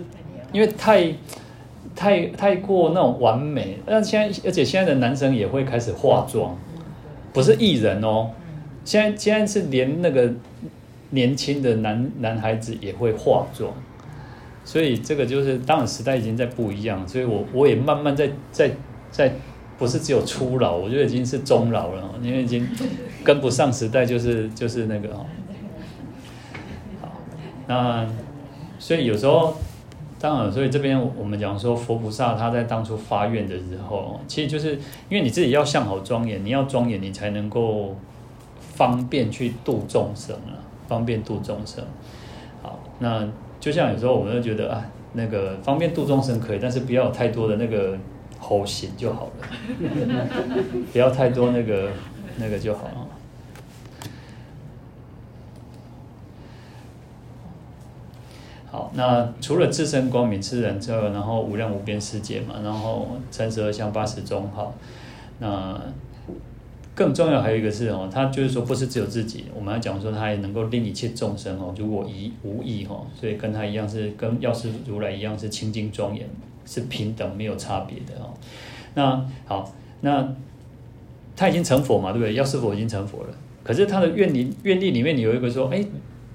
Speaker 1: 因为太太太过那种完美。但现在而且现在的男生也会开始化妆，不是艺人哦，现在现在是连那个年轻的男男孩子也会化妆，所以这个就是当然时代已经在不一样，所以我我也慢慢在在在。不是只有初老，我觉得已经是中老了，因为已经跟不上时代，就是就是那个哈。好，那所以有时候，当然，所以这边我们讲说，佛菩萨他在当初发愿的时候，其实就是因为你自己要向好庄严，你要庄严，你才能够方便去度众生啊，方便度众生。好，那就像有时候我们就觉得啊，那个方便度众生可以，但是不要有太多的那个。猴行就好了，不要太多那个那个就好了。好，那除了自身光明、自然之外，然后无量无边世界嘛，然后三十二相八十种好，那更重要还有一个是哦，他就是说不是只有自己，我们要讲说他也能够令一切众生哦，如果一无意哦，所以跟他一样是跟药师如来一样是清净庄严。是平等没有差别的哦。那好，那他已经成佛嘛，对不对？药师佛已经成佛了。可是他的愿力愿力里面，你有一个说，哎，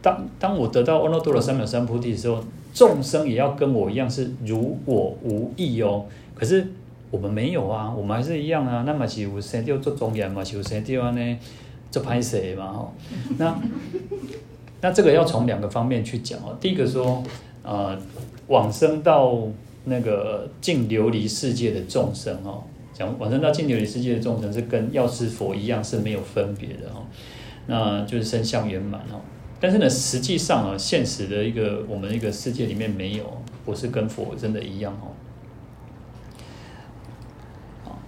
Speaker 1: 当当我得到阿耨多罗三藐三菩提的时候，众生也要跟我一样是如我无异哦。可是我们没有啊，我们还是一样啊。那么是有生掉做庄严嘛，是有生掉呢做歹势嘛哈。那那这个要从两个方面去讲哦。第一个说，呃，往生到。那个净琉璃世界的众生哦，讲往生到净琉璃世界的众生是跟药师佛一样是没有分别的哦，那就是身相圆满哦。但是呢，实际上啊，现实的一个我们一个世界里面没有，不是跟佛真的一样哦。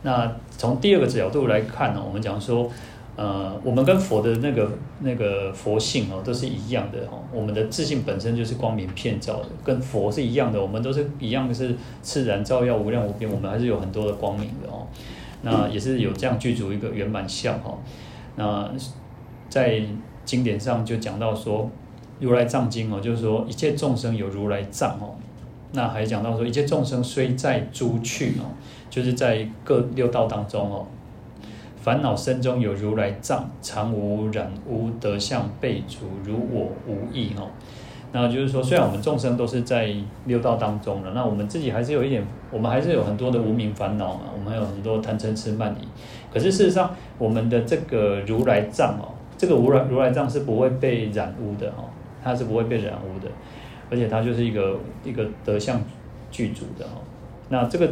Speaker 1: 那从第二个角度来看呢，我们讲说。呃，我们跟佛的那个那个佛性哦，都是一样的哦。我们的自信本身就是光明遍照的，跟佛是一样的。我们都是一样的是自然照耀无量无边，我们还是有很多的光明的哦。那也是有这样具足一个圆满相哈。那在经典上就讲到说，《如来藏经》哦，就是说一切众生有如来藏哦。那还讲到说，一切众生虽在诸趣哦，就是在各六道当中哦。烦恼身中有如来藏，常无染污，德相备足，如我无异哈。那就是说，虽然我们众生都是在六道当中了，那我们自己还是有一点，我们还是有很多的无明烦恼嘛，我们还有很多贪嗔痴慢疑。可是事实上，我们的这个如来藏哦，这个如来如来藏是不会被染污的哈，它是不会被染污的，而且它就是一个一个德相具足的哈。那这个。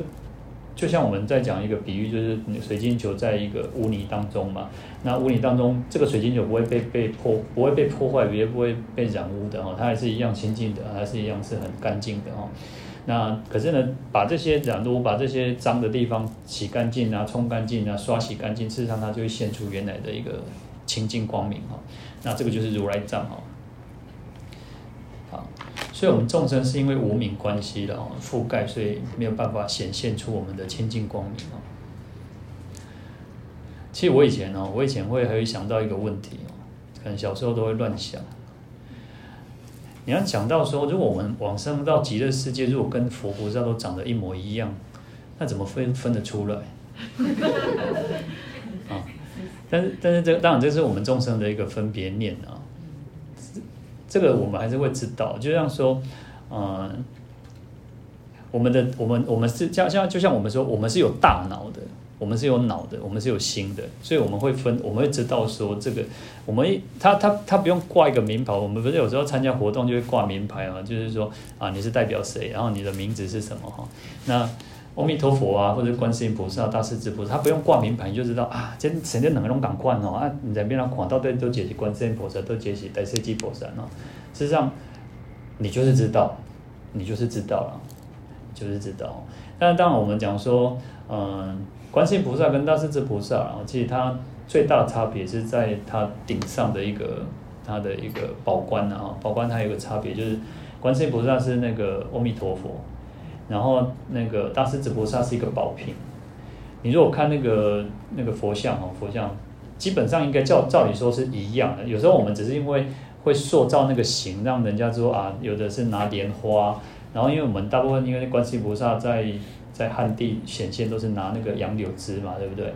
Speaker 1: 就像我们在讲一个比喻，就是水晶球在一个污泥当中嘛，那污泥当中，这个水晶球不会被被破，不会被破坏，也不会被染污的哈，它还是一样清净的，还是一样是很干净的哈。那可是呢，把这些染污、把这些脏的地方洗干净啊、冲干净啊、刷洗干净，事实上它就会现出原来的一个清净光明哈。那这个就是如来藏哈。所以，我们众生是因为无明关系的哦，覆盖，所以没有办法显现出我们的清净光明哦。其实我以前哦，我以前会还会想到一个问题哦，可能小时候都会乱想。你要讲到说，如果我们往生到极乐世界，如果跟佛菩萨都长得一模一样，那怎么分分得出来？啊，但是但是这当然这是我们众生的一个分别念啊。这个我们还是会知道，就像说，嗯，我们的我们我们是像像就像我们说，我们是有大脑的，我们是有脑的，我们是有心的，所以我们会分，我们会知道说这个，我们他他他不用挂一个名牌，我们不是有时候参加活动就会挂名牌嘛，就是说啊你是代表谁，然后你的名字是什么哈，那阿弥陀佛啊，或者观世音菩萨、大势至菩萨，他不用挂名牌，你就知道啊，这神仙两个拢同款哦啊，你在边上看到底都解释观世音菩萨，都解释大势至菩萨哦。事实上，你就是知道，你就是知道了，就是知道。但是当然我们讲说，嗯，观世音菩萨跟大势至菩萨，然后其实它最大的差别是在它顶上的一个它的一个宝冠啊，宝冠它有一个差别就是，观世音菩萨是那个阿弥陀佛。然后那个大势至菩萨是一个宝瓶，你如果看那个那个佛像哦，佛像基本上应该照照理说是一样的。有时候我们只是因为会塑造那个形，让人家说啊，有的是拿莲花，然后因为我们大部分因为观世菩萨在在汉地显现都是拿那个杨柳枝嘛，对不对？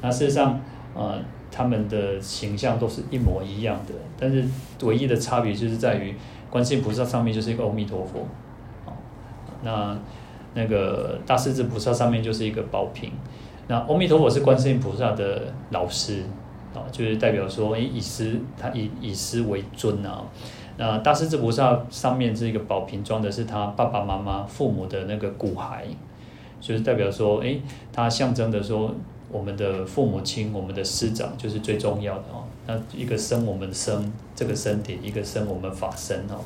Speaker 1: 那事实上，呃，他们的形象都是一模一样的，但是唯一的差别就是在于观世音菩萨上面就是一个阿弥陀佛。那那个大势至菩萨上面就是一个宝瓶，那阿弥陀佛是观世音菩萨的老师啊，就是代表说，以师他以以师为尊啊。那大势至菩萨上面这个宝瓶装的是他爸爸妈妈父母的那个骨骸，就是代表说，诶，他象征的说，我们的父母亲，我们的师长就是最重要的哦。那一个生我们生这个身体，一个生我们法身哦，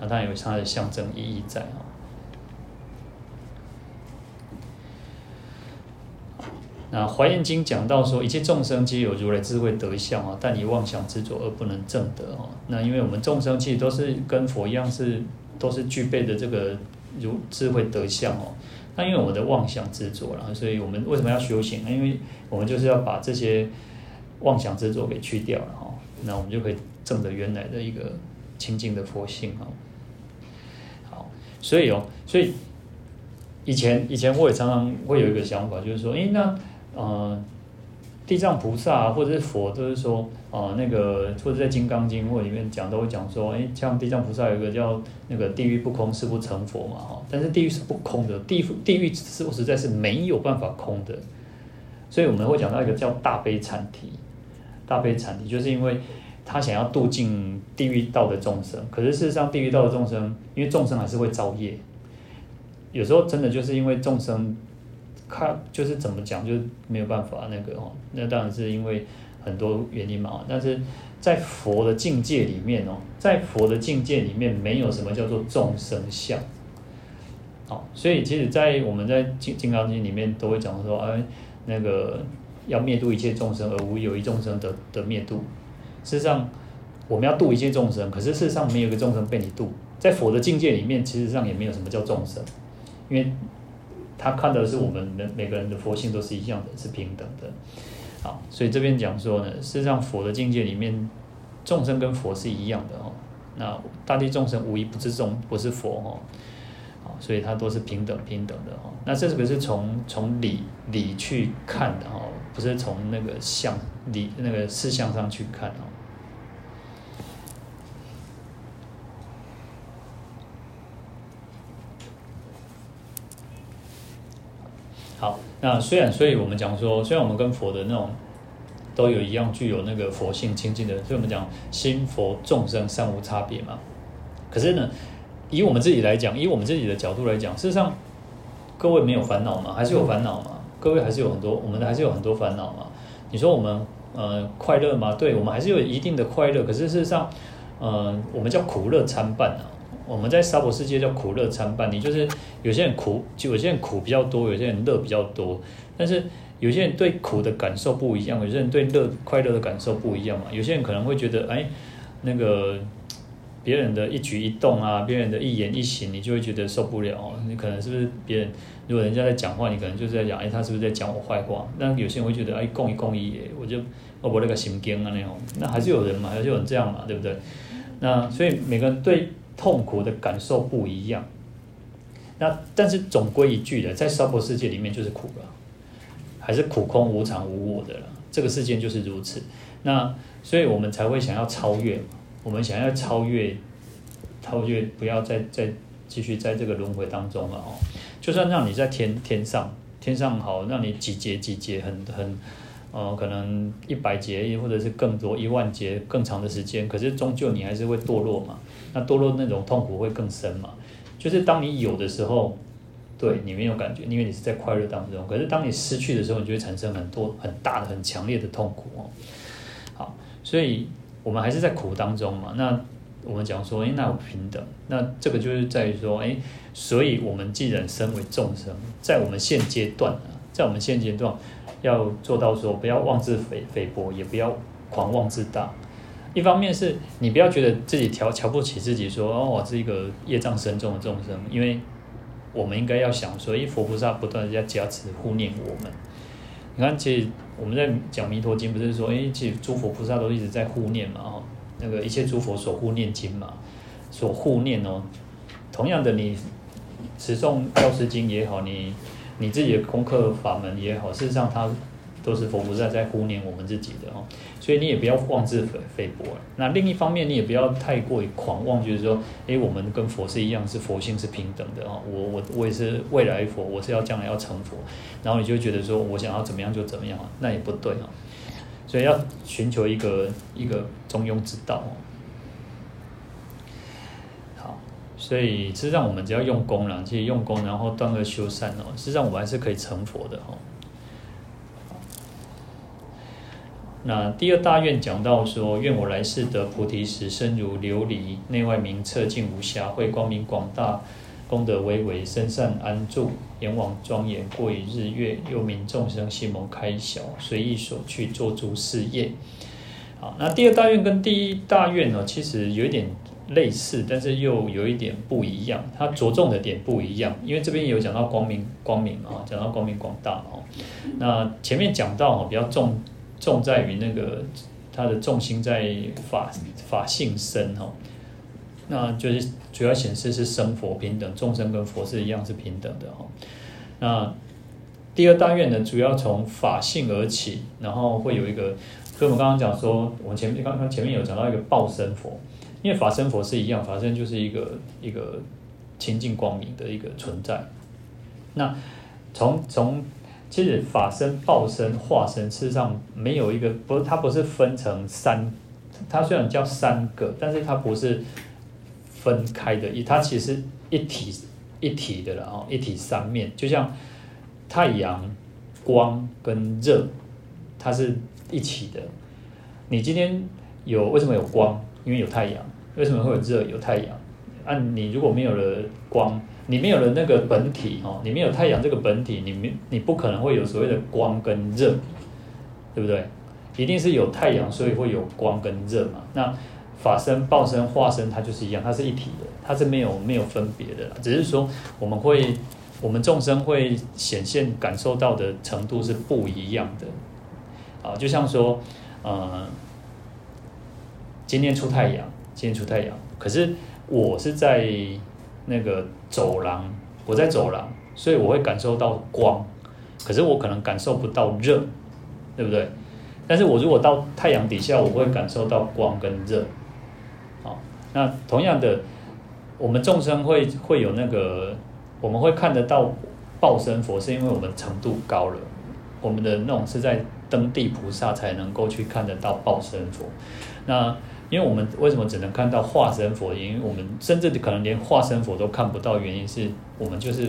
Speaker 1: 那它有它的象征意义在哦。那《华严经》讲到说，一切众生皆有如来智慧德相啊，但以妄想执着而不能证得哦。那因为我们众生其实都是跟佛一样，是都是具备的这个如智慧德相哦。那因为我们的妄想执着了，所以我们为什么要修行呢？因为我们就是要把这些妄想执着给去掉了哈，那我们就可以证得原来的一个清净的佛性哦。好，所以哦，所以以前以前我也常常会有一个想法，就是说，诶，那。呃，地藏菩萨、或者是佛，都是说，呃，那个或者在《金刚经》或里面讲，都会讲说，哎，像地藏菩萨有一个叫那个地狱不空，誓不成佛嘛，哈。但是地狱是不空的，地地狱是实在是没有办法空的。所以我们会讲到一个叫大悲阐提，大悲阐提，就是因为他想要度尽地狱道的众生，可是事实上地狱道的众生，因为众生还是会造业，有时候真的就是因为众生。他就是怎么讲，就是没有办法那个哦，那当然是因为很多原因嘛。但是在佛的境界里面哦，在佛的境界里面，没有什么叫做众生相。好，所以其实，在我们在金金刚经里面都会讲说，哎，那个要灭度一切众生，而无有一众生得得灭度。事实上，我们要度一切众生，可是事实上没有一个众生被你度。在佛的境界里面，其实上也没有什么叫众生，因为。他看到的是我们每每个人的佛性都是一样的，是平等的。好，所以这边讲说呢，事实上佛的境界里面，众生跟佛是一样的哦。那大地众生无一不是众，不是佛哦。好，所以它都是平等平等的哦。那这个是从从理理去看的哦，不是从那个相理那个事相上去看哦。好，那虽然，所以我们讲说，虽然我们跟佛的那种都有一样具有那个佛性清净的，所以我们讲心佛众生三无差别嘛。可是呢，以我们自己来讲，以我们自己的角度来讲，事实上，各位没有烦恼吗？还是有烦恼吗？各位还是有很多，我们还是有很多烦恼嘛。你说我们呃快乐吗？对，我们还是有一定的快乐。可是事实上，呃，我们叫苦乐参半啊。我们在娑婆世界叫苦乐参半，你就是有些人苦，就有些人苦比较多，有些人乐比较多。但是有些人对苦的感受不一样，有些人对乐快乐的感受不一样嘛。有些人可能会觉得，哎，那个别人的一举一动啊，别人的一言一行，你就会觉得受不了。你可能是不是别人？如果人家在讲话，你可能就是在讲，哎，他是不是在讲我坏话？那有些人会觉得，哎，共一共一，我就我我那个心经啊那种。那还是有人嘛，还是有人这样嘛，对不对？那所以每个人对。痛苦的感受不一样，那但是总归一句的，在娑婆世界里面就是苦了，还是苦空无常无我的了。这个世界就是如此。那所以我们才会想要超越，我们想要超越，超越不要再再继续在这个轮回当中了哦。就算让你在天天上，天上好，让你几劫几劫很很。呃，可能一百节，或者是更多一万节更长的时间，可是终究你还是会堕落嘛。那堕落那种痛苦会更深嘛。就是当你有的时候，对，你没有感觉，因为你是在快乐当中。可是当你失去的时候，你就会产生很多很大的、很强烈的痛苦哦。好，所以我们还是在苦当中嘛。那我们讲说，诶，那有平等，那这个就是在于说，诶，所以我们既然身为众生，在我们现阶段啊，在我们现阶段要做到说，不要妄自菲菲薄，也不要狂妄自大。一方面是你不要觉得自己瞧瞧不起自己说，哦，我是一个业障深重的众生，因为我们应该要想说，因佛菩萨不断地在加持护念我们。你看，其实我们在讲弥陀经，不是说，诶，其实诸佛菩萨都一直在护念嘛，哦，那个一切诸佛所护念经嘛，所护念哦。同样的，你持诵药师经也好，你你自己的功课法门也好，事实上它。都是佛菩萨在护念我们自己的哦，所以你也不要妄自菲菲薄。那另一方面，你也不要太过于狂妄，就是说，诶，我们跟佛是一样，是佛性是平等的哦。我我我也是未来佛，我是要将来要成佛，然后你就觉得说我想要怎么样就怎么样，那也不对哦。所以要寻求一个一个中庸之道哦。好，所以实际上我们只要用功了，其实用功，然后断恶修善哦，实际上我们还是可以成佛的哦。那第二大愿讲到说，愿我来世得菩提时，身如琉璃，内外明彻净无瑕秽，光明广大，功德巍巍，身善安住，阎王庄严，过于日月，又名众生心蒙开晓，随意所去做诸事业。好，那第二大愿跟第一大愿呢，其实有一点类似，但是又有一点不一样，它着重的点不一样，因为这边有讲到光明光明啊，讲到光明广大哦。那前面讲到哦，比较重。重在于那个，他的重心在法法性身哈，那就是主要显示是生佛平等，众生跟佛是一样是平等的哈。那第二大愿呢，主要从法性而起，然后会有一个，所以我们刚刚讲说，我们前面刚刚前面有讲到一个报身佛，因为法身佛是一样，法身就是一个一个清净光明的一个存在。那从从其实法身、报身、化身，事实上没有一个不是，它不是分成三，它虽然叫三个，但是它不是分开的，它其实一体一体的了哦，一体三面，就像太阳光跟热，它是一起的。你今天有为什么有光？因为有太阳。为什么会有热？有太阳。啊，你如果没有了光。你没有了那个本体哦，你没有太阳这个本体，你没你不可能会有所谓的光跟热，对不对？一定是有太阳，所以会有光跟热嘛。那法身、报身、化身，它就是一样，它是一体的，它是没有没有分别的，只是说我们会，我们众生会显现感受到的程度是不一样的。啊，就像说，呃，今天出太阳，今天出太阳，可是我是在。那个走廊，我在走廊，所以我会感受到光，可是我可能感受不到热，对不对？但是我如果到太阳底下，我会感受到光跟热。好，那同样的，我们众生会会有那个，我们会看得到报身佛，是因为我们程度高了，我们的那种是在登地菩萨才能够去看得到报身佛。那因为我们为什么只能看到化身佛？因为我们甚至可能连化身佛都看不到，原因是我们就是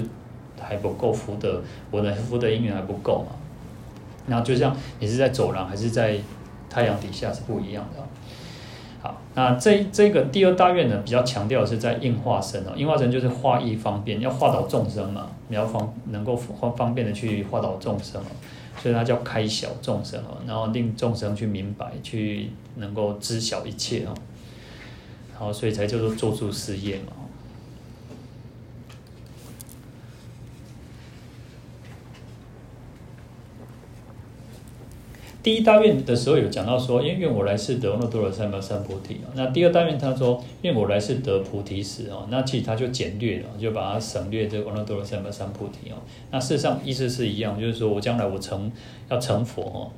Speaker 1: 还不够福德，我的福德因缘还不够嘛。然后就像你是在走廊还是在太阳底下是不一样的。好，那这这个第二大愿呢，比较强调的是在应化身哦，应化身就是化义方便，要化导众生嘛，你要方能够方方便的去化导众生。所以它叫开小众生哦，然后令众生去明白，去能够知晓一切哦，然后所以才叫做做出事业嘛。第一大愿的时候有讲到说，因愿我来世得阿耨多罗三藐三菩提。那第二大愿他说，愿我来世得菩提时哦，那其实他就简略了，就把它省略这个阿耨多罗三藐三菩提哦。那事实上意思是一样，就是说我将来我成要成佛哦，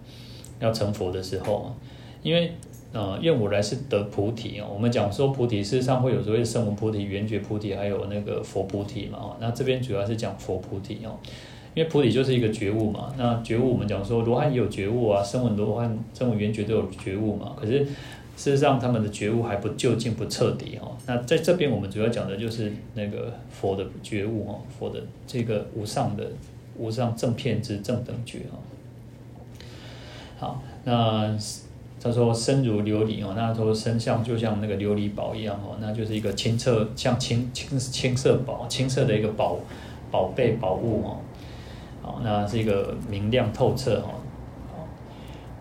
Speaker 1: 要成佛的时候，因为呃愿我来世得菩提哦。我们讲说菩提事实上会有所谓声闻菩提、缘觉菩提，还有那个佛菩提嘛。那这边主要是讲佛菩提哦。因为菩提就是一个觉悟嘛，那觉悟我们讲说罗汉也有觉悟啊，声闻罗汉、声闻缘觉都有觉悟嘛。可是事实上他们的觉悟还不究竟不彻底哦。那在这边我们主要讲的就是那个佛的觉悟哦，佛的这个无上的无上正遍知正等觉哦。好，那他说身如琉璃哦，那他说身相就像那个琉璃宝一样哦，那就是一个清澈像青青青色宝青色的一个宝宝贝宝物哦。好，那是一个明亮透彻哦。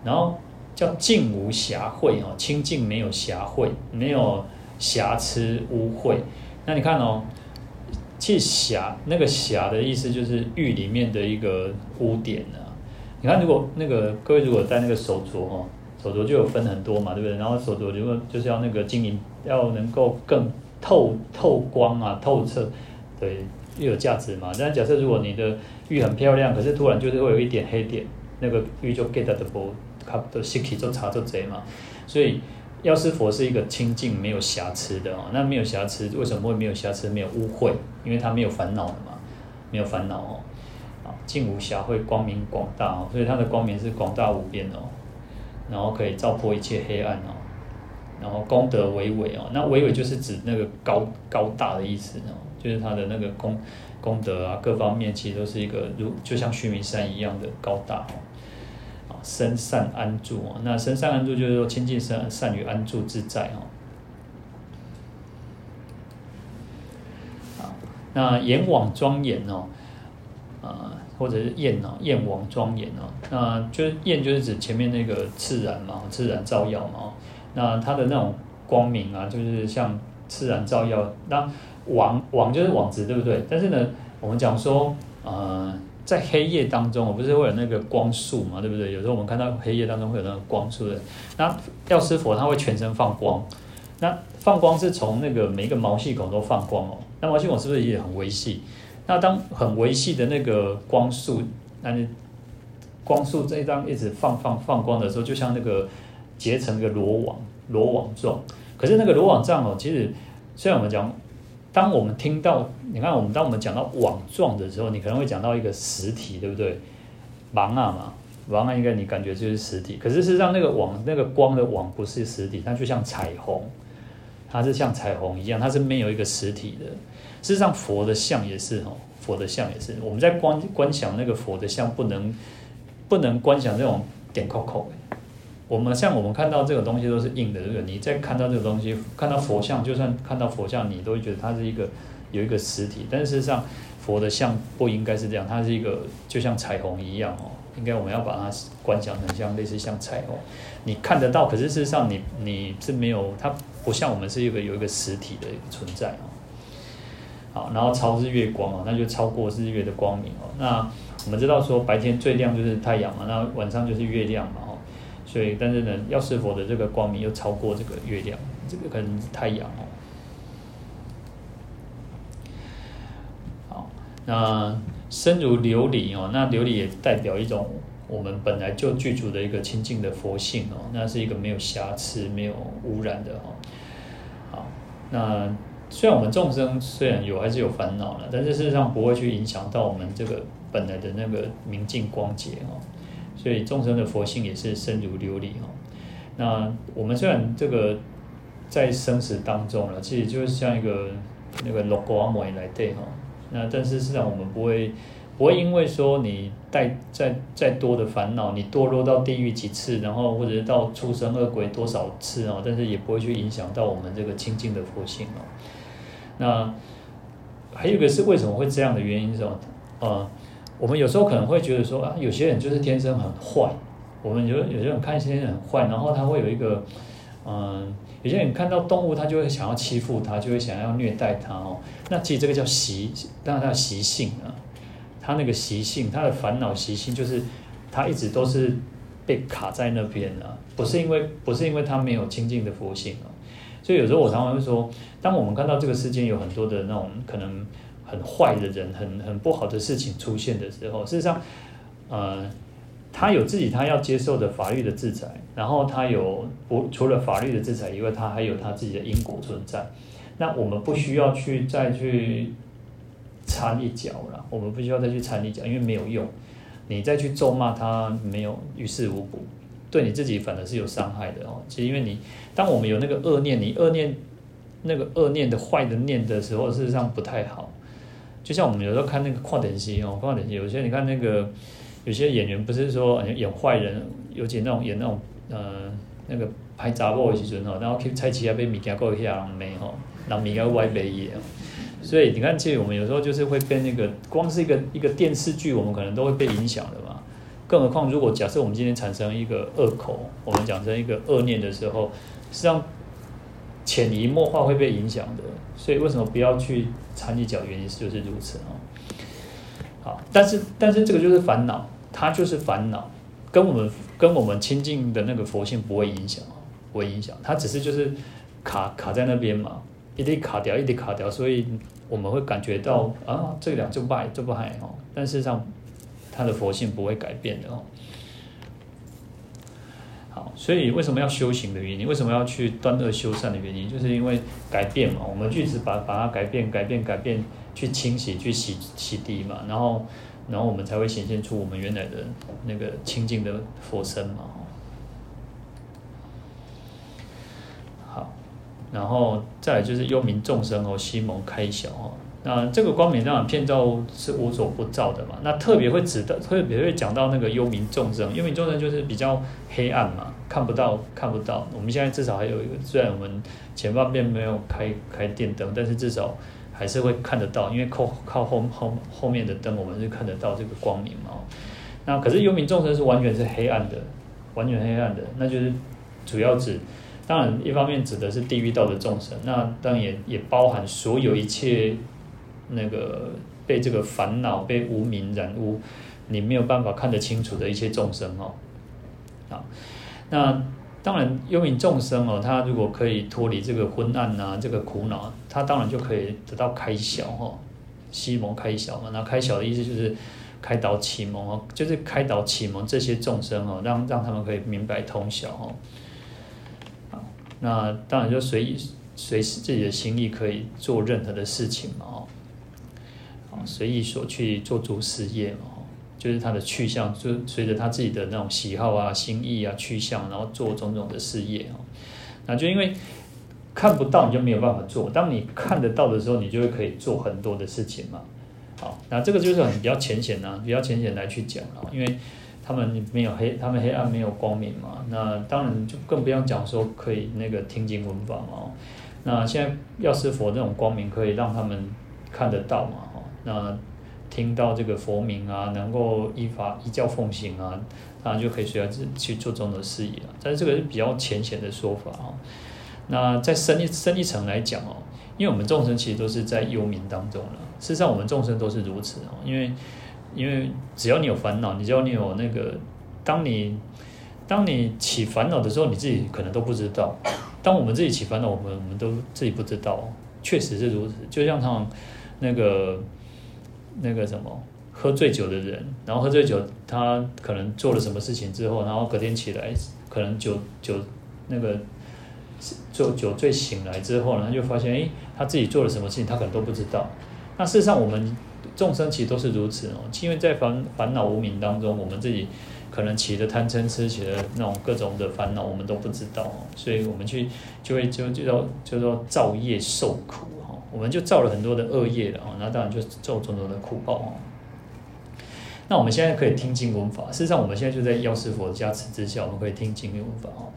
Speaker 1: 然后叫净无瑕秽哦，清净没有瑕秽，没有瑕疵污秽。那你看哦，其实瑕那个瑕的意思就是玉里面的一个污点啊。你看，如果那个各位如果戴那个手镯哦，手镯就有分很多嘛，对不对？然后手镯如果就是要那个晶莹，要能够更透透光啊，透彻，对，又有价值嘛。但假设如果你的玉很漂亮，可是突然就是会有一点黑点，那个玉就 get 的不。它的习气就差就贼嘛，所以药师佛是一个清净没有瑕疵的哦。那没有瑕疵，为什么会没有瑕疵？没有污秽，因为它没有烦恼的嘛，没有烦恼哦。啊，净无瑕会，光明广大哦，所以它的光明是广大无边哦，然后可以照破一切黑暗哦，然后功德巍巍哦，那巍巍就是指那个高高大的意思哦，就是它的那个功功德啊，各方面其实都是一个如就像须弥山一样的高大哦。生善安住哦，那生善安住就是说亲近善善于安住自在哦。那阎王庄严哦，啊，或者是焰哦，焰王庄严哦，那就是焰就是指前面那个炽然嘛，炽然照耀嘛。那它的那种光明啊，就是像炽然照耀。那网网就是网子，对不对？但是呢，我们讲说，呃。在黑夜当中，我不是会有那个光束嘛，对不对？有时候我们看到黑夜当中会有那个光束的。那药师佛他会全身放光，那放光是从那个每一个毛细孔都放光哦。那毛细孔是不是也很微细？那当很微细的那个光束，那你光束这一张一直放放放光的时候，就像那个结成一个罗网罗网状。可是那个罗网状哦，其实虽然我们讲。当我们听到，你看我们当我们讲到网状的时候，你可能会讲到一个实体，对不对？网啊嘛，网啊应该你感觉就是实体。可是事实上，那个网那个光的网不是实体，它就像彩虹，它是像彩虹一样，它是没有一个实体的。事实上，佛的像也是哦，佛的像也是。我们在观观想那个佛的像，不能不能观想这种点扣扣。我们像我们看到这个东西都是硬的，对不对？你再看到这个东西，看到佛像，就算看到佛像，你都会觉得它是一个有一个实体。但是事实上，佛的像不应该是这样，它是一个就像彩虹一样哦。应该我们要把它观想成像类似像彩虹，你看得到，可是事实上你你是没有，它不像我们是一个有一个实体的一个存在哦。好，然后超日月光哦，那就超过日月的光明哦。那我们知道说白天最亮就是太阳嘛，那晚上就是月亮嘛。所以，但是呢，药师佛的这个光明又超过这个月亮，这个可能是太阳哦。好，那身如琉璃哦，那琉璃也代表一种我们本来就具足的一个清净的佛性哦，那是一个没有瑕疵、没有污染的哦。好，那虽然我们众生虽然有还是有烦恼了，但是事实上不会去影响到我们这个本来的那个明净光洁哦。所以众生的佛性也是身如琉璃哈。那我们虽然这个在生死当中了，其实就是像一个那个六国阿摩来对哈。那但是实际上我们不会不会因为说你带再再多的烦恼，你堕落到地狱几次，然后或者到畜生恶鬼多少次啊，但是也不会去影响到我们这个清净的佛性哦。那还有一个是为什么会这样的原因是什么？呃。我们有时候可能会觉得说啊，有些人就是天生很坏。我们有有些人看一些人很坏，然后他会有一个，嗯，有些人看到动物，他就会想要欺负他，就会想要虐待他哦。那其实这个叫习，当然他的习性啊，他那个习性，他的烦恼习性就是他一直都是被卡在那边啊，不是因为不是因为他没有清净的佛性啊。所以有时候我常常会说，当我们看到这个世间有很多的那种可能。很坏的人，很很不好的事情出现的时候，事实上，呃，他有自己他要接受的法律的制裁，然后他有不除了法律的制裁以外，他还有他自己的因果存在。那我们不需要去再去掺一脚了，我们不需要再去掺一脚，因为没有用。你再去咒骂他，没有于事无补。对你自己反而是有伤害的哦。其实因为你当我们有那个恶念，你恶念那个恶念的坏的念的时候，事实上不太好。就像我们有时候看那个跨电视哦，跨电视有些你看那个有些演员不是说演坏人，尤其那种演那种呃那个拍杂货的时阵哦，然后去菜市啊买物件过去啊没吼，人物件歪卖嘢。所以你看，其实我们有时候就是会被那个光是一个一个电视剧，我们可能都会被影响的嘛。更何况，如果假设我们今天产生一个恶口，我们讲成一个恶念的时候，实际上潜移默化会被影响的。所以为什么不要去掺一脚？原因就是如此啊。好，但是但是这个就是烦恼，它就是烦恼，跟我们跟我们亲近的那个佛性不会影响，不会影响，它只是就是卡卡在那边嘛，一直卡掉，一直卡掉，所以。我们会感觉到啊，这两就败就不害哦，但事实上，它的佛性不会改变的哦。好，所以为什么要修行的原因？为什么要去断恶修善的原因？就是因为改变嘛。我们一直把把它改变、改变、改变，去清洗、去洗洗涤嘛，然后，然后我们才会显现出我们原来的那个清净的佛身嘛。好然后再来就是幽冥众生哦，西蒙开晓哦。那这个光明当然遍照是无所不照的嘛。那特别会指的，特别会讲到那个幽冥众生。幽冥众生就是比较黑暗嘛，看不到，看不到。我们现在至少还有一个，虽然我们前半边没有开开电灯，但是至少还是会看得到，因为靠靠后后后面的灯，我们是看得到这个光明嘛。那可是幽冥众生是完全是黑暗的，完全黑暗的，那就是主要指。当然，一方面指的是地狱道的众生，那当然也也包含所有一切那个被这个烦恼、被无明染污，你没有办法看得清楚的一些众生哦。啊，那当然，幽冥众生哦，他如果可以脱离这个昏暗呐，这个苦恼，他当然就可以得到开晓哈，悉蒙开晓嘛。那开晓的意思就是开导启蒙哦，就是开导启蒙这些众生哦，让让他们可以明白通晓哦。那当然就随意随时自己的心意可以做任何的事情嘛，哦，随意所去做足事业嘛，就是他的去向，就随着他自己的那种喜好啊、心意啊、去向，然后做种种的事业哦。那就因为看不到，你就没有办法做；当你看得到的时候，你就会可以做很多的事情嘛。好，那这个就是很比较浅显啊，比较浅显来去讲啊，因为。他们没有黑，他们黑暗没有光明嘛？那当然就更不用讲说可以那个听经闻法嘛。那现在药师佛这种光明可以让他们看得到嘛？那听到这个佛名啊，能够依法依教奉行啊，那就可以随着去做这种的事业了。但是这个是比较浅显的说法啊。那再深一深一层来讲哦，因为我们众生其实都是在幽冥当中了。事实上，我们众生都是如此哦，因为。因为只要你有烦恼，你只要你有那个，当你当你起烦恼的时候，你自己可能都不知道。当我们自己起烦恼，我们我们都自己不知道，确实是如此。就像他们那个那个什么，喝醉酒的人，然后喝醉酒，他可能做了什么事情之后，然后隔天起来，可能酒酒那个做酒醉醒来之后呢，他就发现，哎，他自己做了什么事情，他可能都不知道。那事实上，我们。众生其实都是如此哦，因为在烦烦恼无明当中，我们自己可能起的贪嗔痴，起的那种各种的烦恼，我们都不知道哦，所以我们去就会就就叫就说造业受苦，我们就造了很多的恶业了啊，那当然就受种种的苦报哦。那我们现在可以听经闻法，事实上我们现在就在药师佛的加持之下，我们可以听经闻法哦。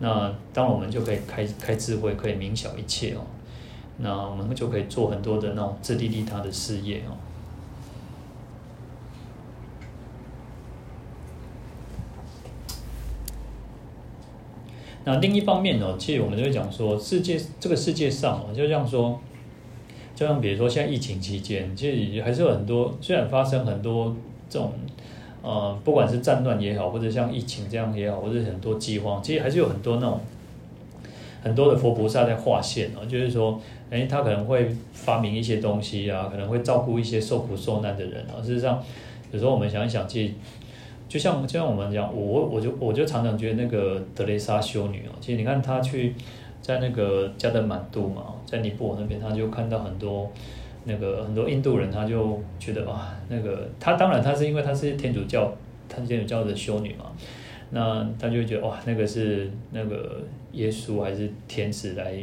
Speaker 1: 那当然我们就可以开开智慧，可以明晓一切哦。那我们就可以做很多的那种自利利他的事业哦。那另一方面呢，其实我们就会讲说，世界这个世界上哦，就像说，就像比如说现在疫情期间，其实还是有很多，虽然发生很多这种，呃，不管是战乱也好，或者像疫情这样也好，或者很多饥荒，其实还是有很多那种很多的佛菩萨在化现哦，就是说，诶，他可能会发明一些东西啊，可能会照顾一些受苦受难的人啊。事实上，有时候我们想一想，其实。就像就像我们讲，我我就我就常常觉得那个德蕾莎修女哦，其实你看她去在那个加德满都嘛，在尼泊尔那边，他就看到很多那个很多印度人，他就觉得哇，那个他当然他是因为他是天主教，他是天主教的修女嘛，那他就觉得哇，那个是那个耶稣还是天使来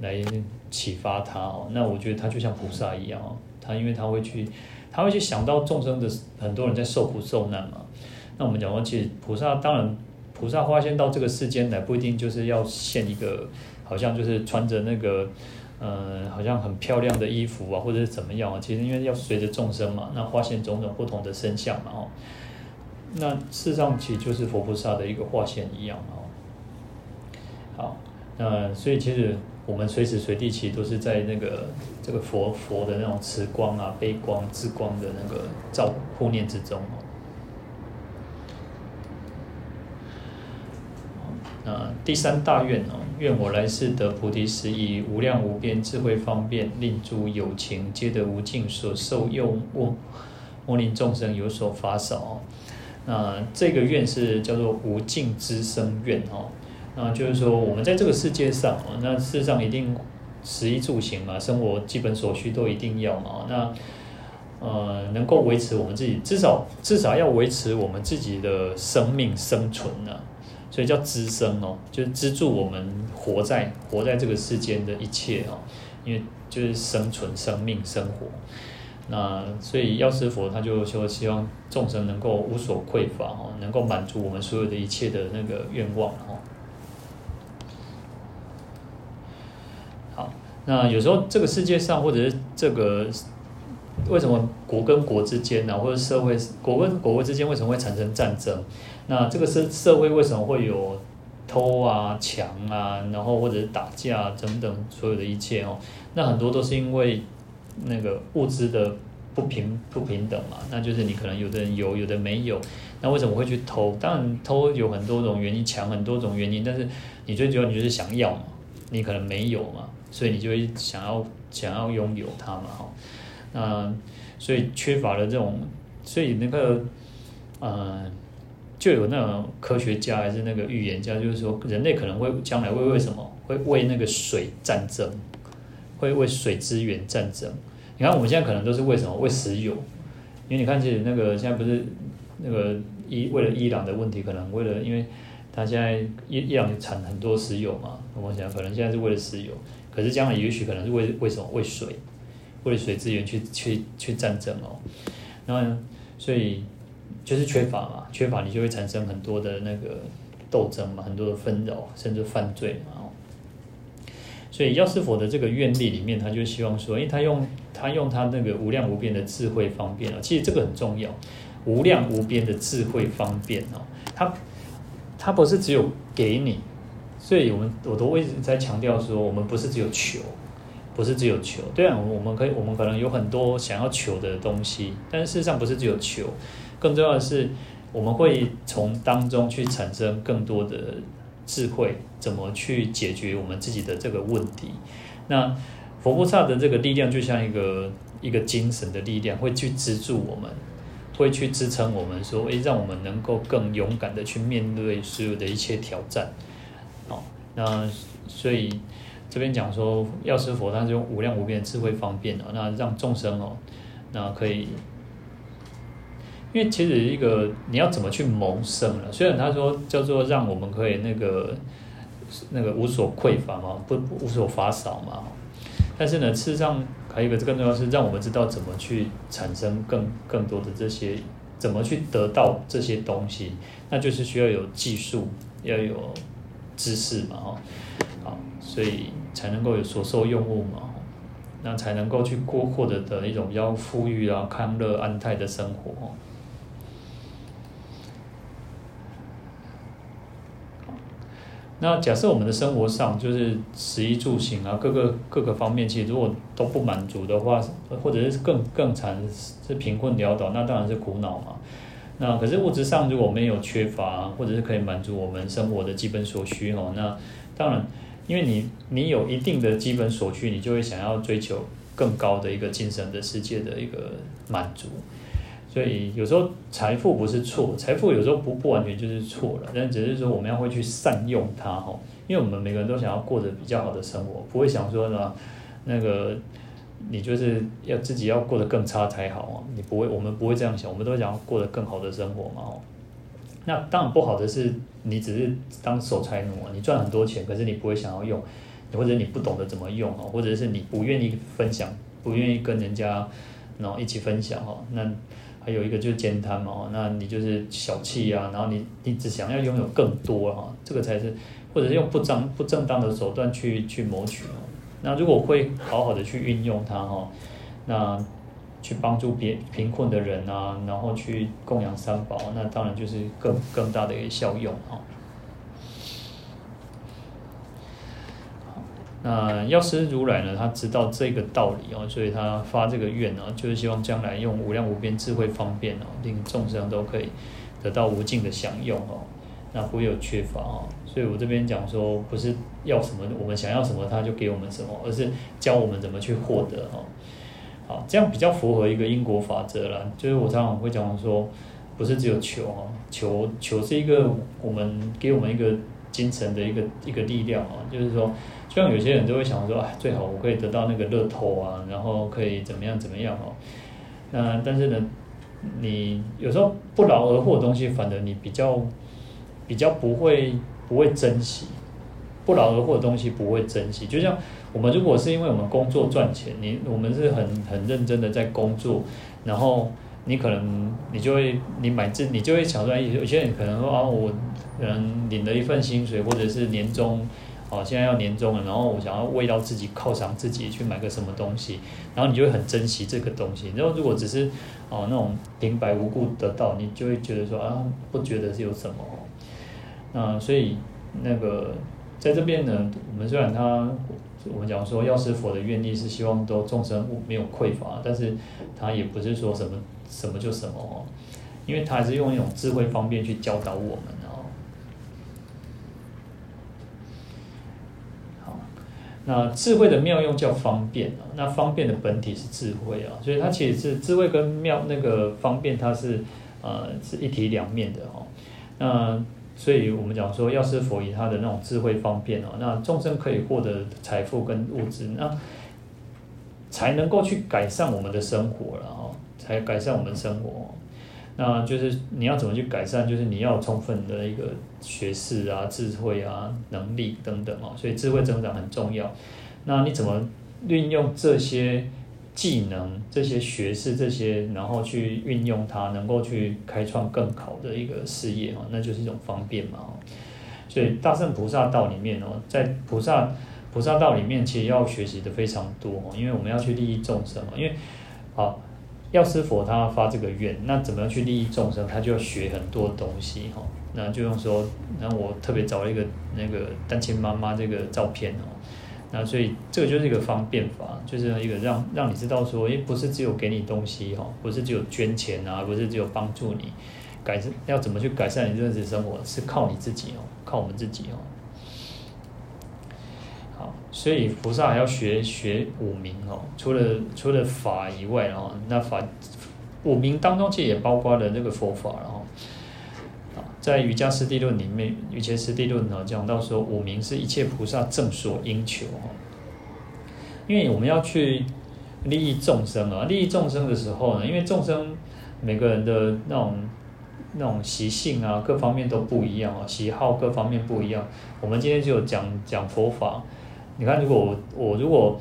Speaker 1: 来启发他哦？那我觉得他就像菩萨一样哦，他因为他会去，他会去想到众生的很多人在受苦受难嘛。那我们讲说，其实菩萨当然，菩萨化现到这个世间来，不一定就是要现一个，好像就是穿着那个，呃，好像很漂亮的衣服啊，或者是怎么样啊？其实因为要随着众生嘛，那化现种种不同的身相嘛，哦，那事实上其实就是佛菩萨的一个化现一样，哦。好，那所以其实我们随时随地其实都是在那个这个佛佛的那种慈光啊、悲光、智光的那个照护念之中哦。啊，第三大愿哦，愿我来世得菩提时，以无量无边智慧方便，令诸有情皆得无尽所受用物，莫令众生有所乏少。那这个愿是叫做无尽之生愿哦。那就是说，我们在这个世界上哦，那事实上一定食衣住行嘛，生活基本所需都一定要嘛。那呃，能够维持我们自己，至少至少要维持我们自己的生命生存呢。所以叫资生哦，就是资助我们活在活在这个世间的一切哦，因为就是生存、生命、生活。那所以药师佛他就说，希望众生能够无所匮乏哦，能够满足我们所有的一切的那个愿望哦。好，那有时候这个世界上或者是这个为什么国跟国之间呢，或者社会国跟国之间为什么会产生战争？那这个社社会为什么会有偷啊、抢啊，然后或者是打架等等所有的一切哦？那很多都是因为那个物资的不平不平等嘛。那就是你可能有的人有，有的没有。那为什么会去偷？当然偷有很多种原因，抢很多种原因。但是你最主要你就是想要嘛，你可能没有嘛，所以你就会想要想要拥有它嘛。哈，那所以缺乏了这种，所以那个呃。就有那种科学家还是那个预言家，就是说人类可能会将来会为什么会为那个水战争，会为水资源战争。你看我们现在可能都是为什么为石油？因为你看其实那个现在不是那个伊为了伊朗的问题，可能为了因为他现在伊伊朗产很多石油嘛，我想可能现在是为了石油，可是将来也许可能是为为什么为水，为了水资源去去去战争哦。然后所以。就是缺乏嘛，缺乏你就会产生很多的那个斗争嘛，很多的纷扰，甚至犯罪嘛。所以药师佛的这个愿力里面，他就希望说，因为他用他用他那个无量无边的智慧方便啊，其实这个很重要，无量无边的智慧方便哦，他他不是只有给你，所以我们我都一直在强调说，我们不是只有求，不是只有求，对啊，我们可以我们可能有很多想要求的东西，但是事实上不是只有求。更重要的是，我们会从当中去产生更多的智慧，怎么去解决我们自己的这个问题。那佛菩萨的这个力量就像一个一个精神的力量，会去资助我们，会去支撑我们，说，诶，让我们能够更勇敢的去面对所有的一切挑战。好，那所以这边讲说，药师佛他是用无量无边的智慧方便哦，那让众生哦，那可以。因为其实一个你要怎么去谋生了？虽然他说叫做让我们可以那个那个无所匮乏嘛，不无所乏少嘛，但是呢，事实上还有一个更重要是让我们知道怎么去产生更更多的这些，怎么去得到这些东西，那就是需要有技术，要有知识嘛，哈，好，所以才能够有所受用物嘛，那才能够去过获得的一种比较富裕啊、康乐安泰的生活。那假设我们的生活上就是食衣住行啊，各个各个方面，其实如果都不满足的话，或者是更更惨是贫困潦倒，那当然是苦恼嘛。那可是物质上如果没有缺乏，或者是可以满足我们生活的基本所需哦，那当然，因为你你有一定的基本所需，你就会想要追求更高的一个精神的世界的一个满足。所以有时候财富不是错，财富有时候不不完全就是错了，但只是说我们要会去善用它哈，因为我们每个人都想要过得比较好的生活，不会想说呢，那个你就是要自己要过得更差才好啊，你不会，我们不会这样想，我们都想要过得更好的生活嘛哦。那当然不好的是，你只是当守财奴啊，你赚很多钱，可是你不会想要用，或者你不懂得怎么用哦，或者是你不愿意分享，不愿意跟人家然后一起分享哦。那还有一个就是慳贪嘛，那你就是小气啊，然后你你只想要拥有更多啊，这个才是，或者是用不正不正当的手段去去谋取哦。那如果会好好的去运用它哈，那。去帮助别贫困的人啊，然后去供养三宝，那当然就是更更大的一个效用哈。那药师如来呢，他知道这个道理哦，所以他发这个愿呢，就是希望将来用无量无边智慧方便哦，令众生都可以得到无尽的享用哦，那不会有缺乏哦。所以我这边讲说，不是要什么我们想要什么他就给我们什么，而是教我们怎么去获得哦。好，这样比较符合一个因果法则了。就是我常常会讲说，不是只有求哦，求求是一个我们给我们一个精神的一个一个力量啊。就是说，像有些人都会想说，哎，最好我可以得到那个乐透啊，然后可以怎么样怎么样哦。那但是呢，你有时候不劳而获的东西，反而你比较比较不会不会珍惜。不劳而获的东西不会珍惜，就像我们如果是因为我们工作赚钱，你我们是很很认真的在工作，然后你可能你就会你买这你就会想说，有些人可能说啊，我可能领了一份薪水或者是年终，啊现在要年终了，然后我想要为到自己犒赏自己去买个什么东西，然后你就会很珍惜这个东西。然后如果只是哦那种平白无故得到，你就会觉得说啊不觉得是有什么，那所以那个。在这边呢，我们虽然他，我们讲说药师佛的愿力是希望都众生没有匮乏，但是他也不是说什么什么就什么哦，因为他还是用一种智慧方便去教导我们哦。好，那智慧的妙用叫方便啊，那方便的本体是智慧啊，所以它其实是智慧跟妙那个方便，它是呃是一体两面的哦，那。所以我们讲说，药师佛以他的那种智慧方便哦，那众生可以获得财富跟物质，那才能够去改善我们的生活了哦，才改善我们生活。那就是你要怎么去改善？就是你要充分的一个学识啊、智慧啊、能力等等哦。所以智慧增长很重要。那你怎么运用这些？技能这些学识这些，然后去运用它，能够去开创更好的一个事业哦，那就是一种方便嘛。所以大圣菩萨道里面哦，在菩萨菩萨道里面，其实要学习的非常多哦，因为我们要去利益众生嘛。因为好，药师佛他发这个愿，那怎么样去利益众生，他就要学很多东西哈。那就用说，那我特别找了一个那个单亲妈妈这个照片哦。那所以这个就是一个方便法，就是一个让让你知道说，诶，不是只有给你东西哈，不是只有捐钱啊，不是只有帮助你改善，要怎么去改善你这样子生活，是靠你自己哦，靠我们自己哦。所以菩萨还要学学五明哦，除了除了法以外哦，那法五明当中其实也包括了这个佛法然后。在瑜伽师地论里面，瑜伽师地论呢讲到说，五明是一切菩萨正所应求哦。因为我们要去利益众生啊，利益众生的时候呢，因为众生每个人的那种那种习性啊，各方面都不一样啊，喜好各方面不一样。我们今天就讲讲佛法，你看，如果我我如果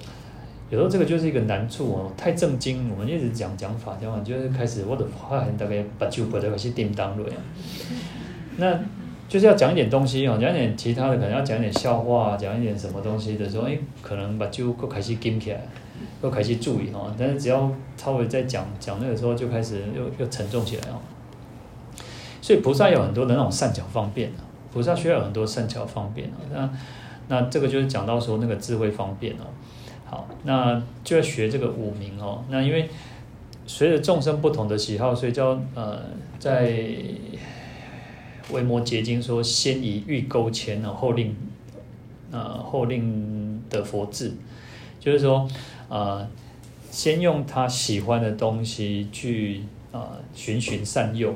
Speaker 1: 有时候这个就是一个难处哦，太正经，我们一直讲讲法讲法，就是开始我的话很大概把酒杯的开始叮当了呀。那就是要讲一点东西哦，讲一点其他的，可能要讲一点笑话，讲一点什么东西的时候，诶，可能把就又开始紧起来，又开始注意哦。但是只要稍微在讲讲那个时候，就开始又又沉重起来哦。所以菩萨有很多的那种善巧方便，菩萨需要有很多善巧方便哦。那那这个就是讲到说那个智慧方便哦。好，那就要学这个五明哦。那因为随着众生不同的喜好，所以叫呃在。维摩詰经说：“先以欲钩牵，后令，呃，后令得佛智。”就是说，呃，先用他喜欢的东西去啊循循善诱。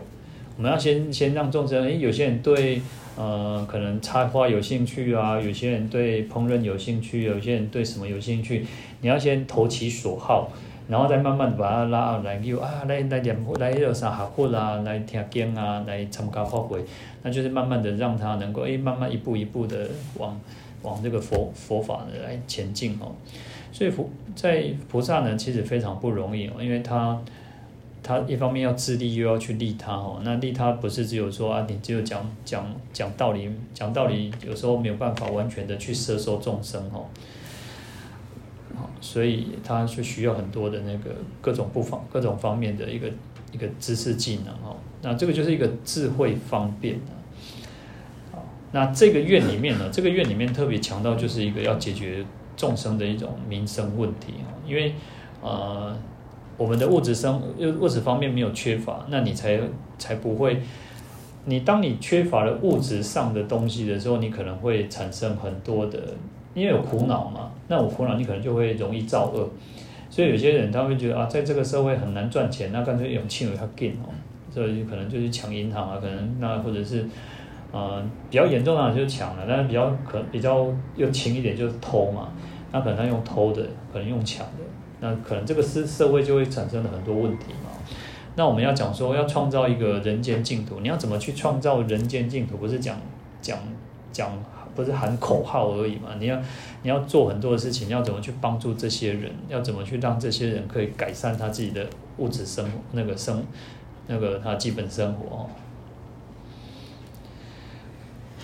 Speaker 1: 我们要先先让众生，诶，有些人对呃可能插花有兴趣啊，有些人对烹饪有兴趣，有些人对什么有兴趣，你要先投其所好，然后再慢慢把它拉来又啊来来念来有啥好课啦，来听经啊，来参加法会，那就是慢慢的让他能够诶慢慢一步一步的往往这个佛佛法的来前进哦。所以佛在菩萨呢，其实非常不容易哦，因为他他一方面要自利，又要去利他哦。那利他不是只有说啊，你只有讲讲讲道理，讲道理有时候没有办法完全的去摄受众生哦。所以他就需要很多的那个各种不方各种方面的一个一个知识技能哦。那这个就是一个智慧方便。那这个院里面呢，这个院里面特别强调就是一个要解决众生的一种民生问题啊。因为呃，我们的物质生物质方面没有缺乏，那你才才不会。你当你缺乏了物质上的东西的时候，你可能会产生很多的。因为有苦恼嘛，那我苦恼，你可能就会容易造恶，所以有些人他会觉得啊，在这个社会很难赚钱，那干脆用轻微他给哦，所以可能就去抢银行啊，可能那或者是呃比较严重的就抢了，但是比较可比较又轻一点就是偷嘛，那可能他用偷的，可能用抢的，那可能这个社社会就会产生了很多问题嘛。那我们要讲说要创造一个人间净土，你要怎么去创造人间净土？不是讲讲讲。不是喊口号而已嘛？你要你要做很多的事情，要怎么去帮助这些人？要怎么去让这些人可以改善他自己的物质生，那个生那个他基本生活哦。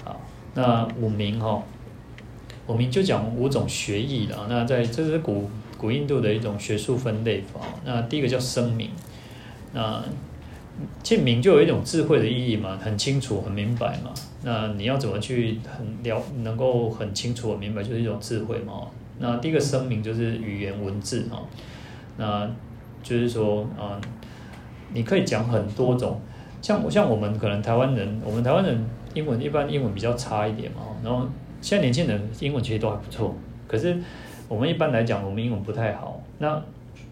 Speaker 1: 好，那五明哈，五明就讲五种学义了。那在这是古古印度的一种学术分类法。那第一个叫声明，那。其实明就有一种智慧的意义嘛，很清楚、很明白嘛。那你要怎么去很了，能够很清楚、很明白，就是一种智慧嘛。那第一个声明就是语言文字哈，那就是说啊，你可以讲很多种，像我像我们可能台湾人，我们台湾人英文一般英文比较差一点嘛。然后现在年轻人英文其实都还不错，可是我们一般来讲，我们英文不太好。那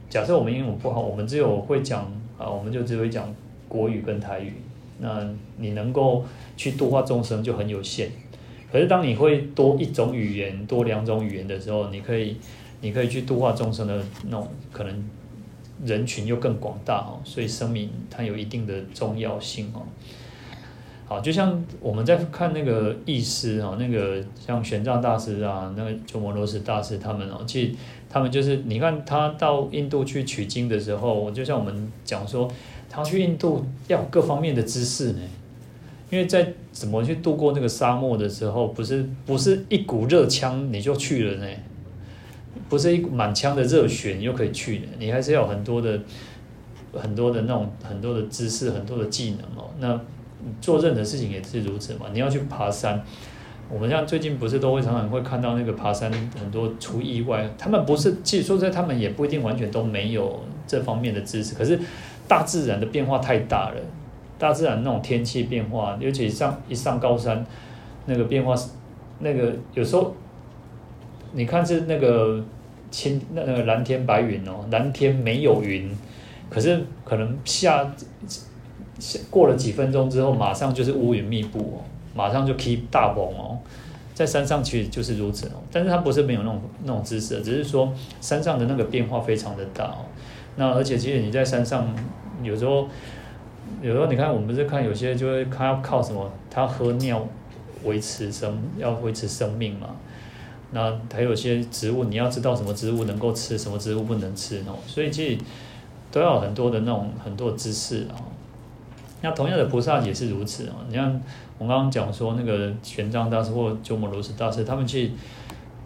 Speaker 1: 假设我们英文不好，我们只有会讲啊，我们就只会讲。国语跟台语，那你能够去度化众生就很有限。可是当你会多一种语言、多两种语言的时候，你可以，你可以去度化众生的那种可能人群又更广大哦。所以声明它有一定的重要性哦。好，就像我们在看那个意师啊，那个像玄奘大师啊，那个鸠摩罗什大师他们哦，其实他们就是你看他到印度去取经的时候，就像我们讲说。他去印度要各方面的知识呢，因为在怎么去度过那个沙漠的时候，不是不是一股热枪你就去了呢，不是一股满腔的热血你就可以去的，你还是要很多的很多的那种很多的知识，很多的技能哦。那做任何事情也是如此嘛，你要去爬山，我们像最近不是都会常常会看到那个爬山很多出意外，他们不是，其实说在他们也不一定完全都没有这方面的知识，可是。大自然的变化太大了，大自然那种天气变化，尤其上一上高山，那个变化是那个有时候，你看是那个青那那个蓝天白云哦，蓝天没有云，可是可能下过了几分钟之后，马上就是乌云密布哦，马上就 keep 大风哦，在山上其实就是如此哦，但是它不是没有那种那种知识，只是说山上的那个变化非常的大哦。那而且其实你在山上，有时候，有时候你看我们是看有些就会看要靠什么，他喝尿维持生，要维持生命嘛。那还有些植物，你要知道什么植物能够吃，什么植物不能吃哦。所以其实都要很多的那种很多知识啊。那同样的菩萨也是如此啊。你看我刚刚讲说那个玄奘大师或鸠摩罗什大师，他们去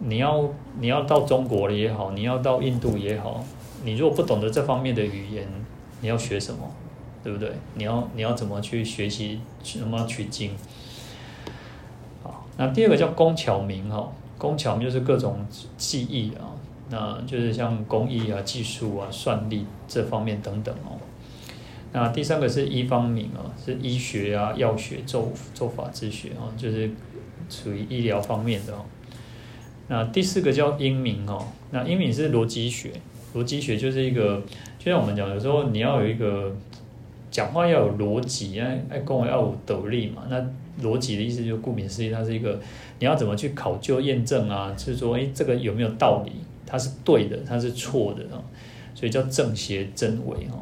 Speaker 1: 你要你要到中国了也好，你要到印度也好。你如果不懂得这方面的语言，你要学什么，对不对？你要你要怎么去学习，怎么取经？好，那第二个叫工巧明哈，工巧明就是各种技艺啊，那就是像工艺啊、技术啊、算力这方面等等哦。那第三个是医方明啊，是医学啊、药学、咒咒法之学啊，就是属于医疗方面的哦。那第四个叫英明哦，那英明是逻辑学。逻辑学就是一个，就像我们讲，有时候你要有一个讲话要有逻辑，哎哎，跟我要有斗力嘛。那逻辑的意思就顾名思义，它是一个你要怎么去考究验证啊？就是说，哎，这个有没有道理？它是对的，它是错的啊？所以叫正邪真伪哈。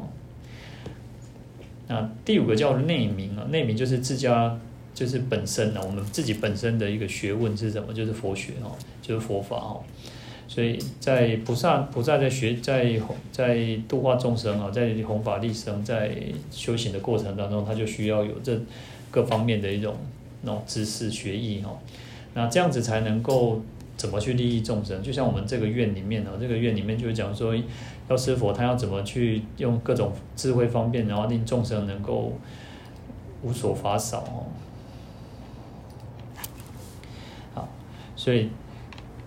Speaker 1: 那第五个叫内明啊，内明就是自家就是本身呢，我们自己本身的一个学问是什么？就是佛学哦，就是佛法哦。所以在菩萨菩萨在学在在度化众生啊，在弘法利生，在修行的过程当中，他就需要有这各方面的一种那种知识学艺哈。那这样子才能够怎么去利益众生？就像我们这个院里面啊，这个院里面就讲说，药师佛他要怎么去用各种智慧方便，然后令众生能够无所法少哦。好，所以。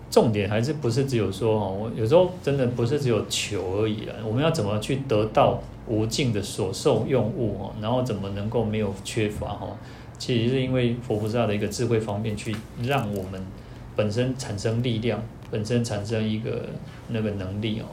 Speaker 1: 重点还是不是只有说哦，我有时候真的不是只有求而已了。我们要怎么去得到无尽的所受用物哦，然后怎么能够没有缺乏哈？其实是因为佛菩萨的一个智慧方便，去让我们本身产生力量，本身产生一个那个能力哦，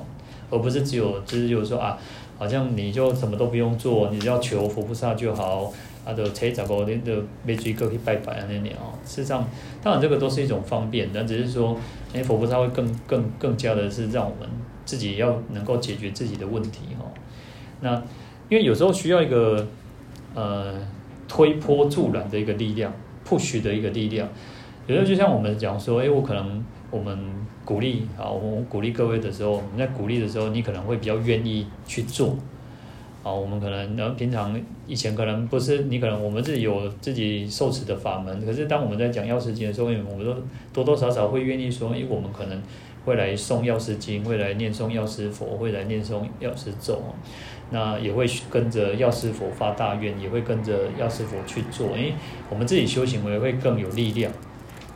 Speaker 1: 而不是只有就是有说啊，好像你就什么都不用做，你只要求佛菩萨就好。啊，就车十五年就没追过去拜拜啊那年哦，事实上，当然这个都是一种方便，但只是说，哎，佛菩萨会更更更加的是让我们自己要能够解决自己的问题哈。那因为有时候需要一个呃推波助澜的一个力量，push 的一个力量。有时候就像我们讲说，哎，我可能我们鼓励啊，我们鼓励各位的时候，我们在鼓励的时候，你可能会比较愿意去做。好，我们可能，然后平常以前可能不是你可能我们自己有自己受持的法门，可是当我们在讲药师经的时候，我们都多多少少会愿意说，因为，我们可能会来诵药师经，会来念诵药师佛，会来念诵药师咒，那也会跟着药师佛发大愿，也会跟着药师佛去做，因为，我们自己修行也会更有力量，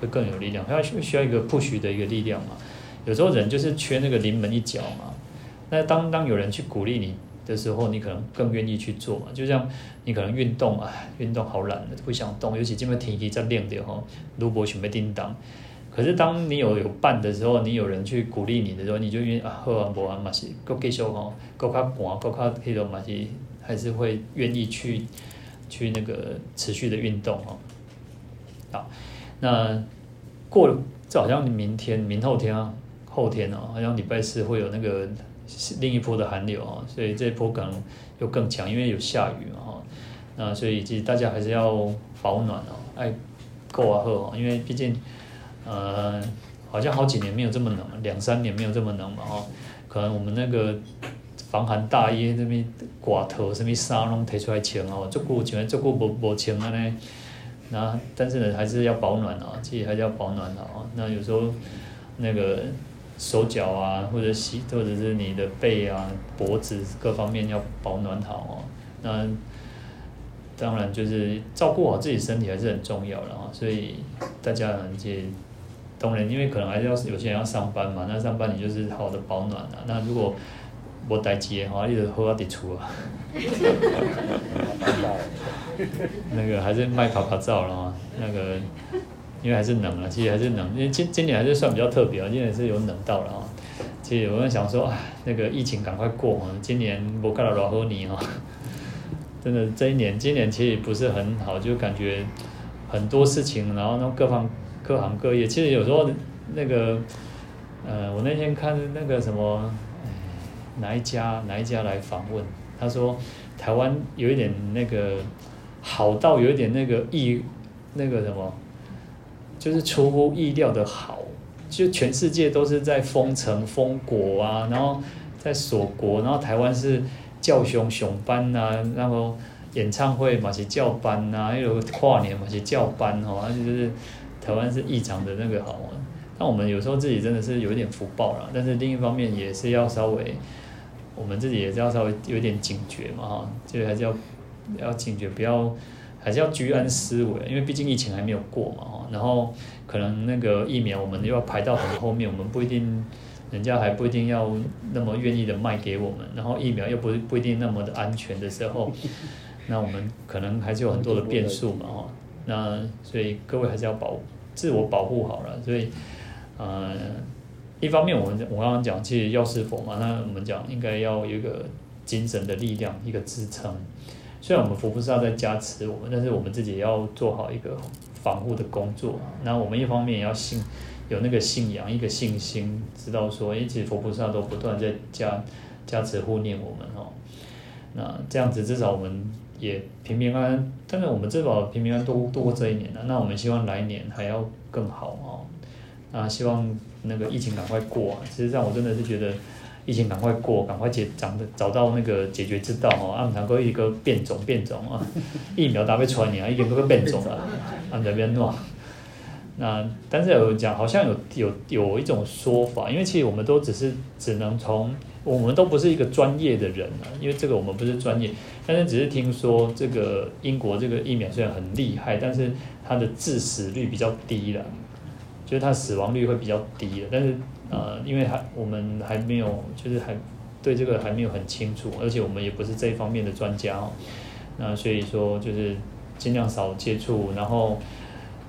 Speaker 1: 会更有力量，它需要一个 push 的一个力量嘛。有时候人就是缺那个临门一脚嘛。那当当有人去鼓励你。的时候，你可能更愿意去做嘛。就像你可能运动啊，运动好懒的，不想动。尤其这边天气在冷的哈，如果准备叮当。可是当你有有伴的时候，你有人去鼓励你的时候，你就愿意啊，好啊，无啊嘛是，够继续吼，够较寒，够较迄种嘛是，还是会愿意去去那个持续的运动哦。好，那过了，这好像明天、明后天啊，后天哦，好像礼拜四会有那个。另一波的寒流啊，所以这一波可能又更强，因为有下雨嘛哈。那所以其实大家还是要保暖哦，爱够啊喝，因为毕竟呃好像好几年没有这么冷，两三年没有这么冷嘛哈。可能我们那个防寒大衣那边挂头什么衫拢提出来穿哦，足够穿，足够无无穿啊呢。那但是呢，还是要保暖啊，其实还是要保暖的啊。那有时候那个。手脚啊，或者膝，或者是你的背啊、脖子各方面要保暖好哦。那当然就是照顾好自己身体还是很重要的啊。所以大家呢，也当然，因为可能还是要有些人要上班嘛，那上班你就是好的保暖啊。那如果无代志的话，你就好好伫厝啊。那个还是卖趴趴走了哈，那个。因为还是冷啊，其实还是冷，因为今今年还是算比较特别啊，今年是有冷到了啊。其实我在想说，啊，那个疫情赶快过啊，今年我看到老和你啊，真的这一年，今年其实不是很好，就感觉很多事情，然后那各方各行各业，其实有时候那个，呃，我那天看那个什么，哪一家哪一家来访问，他说台湾有一点那个好到有一点那个意那个什么。就是出乎意料的好，就全世界都是在封城封国啊，然后在锁国，然后台湾是叫熊熊班呐，然后演唱会嘛是叫班呐，还有跨年嘛是叫班哦，就是台湾是异常的那个好。那我们有时候自己真的是有一点福报了，但是另一方面也是要稍微，我们自己也是要稍微有点警觉嘛哈，就还是要要警觉，不要。还是要居安思危，因为毕竟疫情还没有过嘛哈，然后可能那个疫苗我们又要排到很后面，我们不一定，人家还不一定要那么愿意的卖给我们，然后疫苗又不不一定那么的安全的时候，那我们可能还是有很多的变数嘛，哈，那所以各位还是要保自我保护好了，所以，呃，一方面我们我刚刚讲其实药师佛嘛，那我们讲应该要有一个精神的力量，一个支撑。虽然我们佛菩萨在加持我们，但是我们自己要做好一个防护的工作。那我们一方面也要信，有那个信仰，一个信心，知道说，诶，其实佛菩萨都不断在加加持护念我们哦。那这样子至少我们也平平安安，但是我们至少平平安安度度过这一年了。那我们希望来年还要更好哦。那希望那个疫情赶快过啊！其实际上我真的是觉得疫情赶快过，赶快解找的找到那个解决之道哦。啊，能够一个变种变种啊，疫苗打不出来啊，一个个变种啊，啊这边喏。那但是有人讲，好像有有有一种说法，因为其实我们都只是只能从，我们都不是一个专业的人啊，因为这个我们不是专业，但是只是听说这个英国这个疫苗虽然很厉害，但是它的致死率比较低了，就是它死亡率会比较低的，但是呃，因为还我们还没有，就是还对这个还没有很清楚，而且我们也不是这一方面的专家哦，那所以说就是尽量少接触，然后。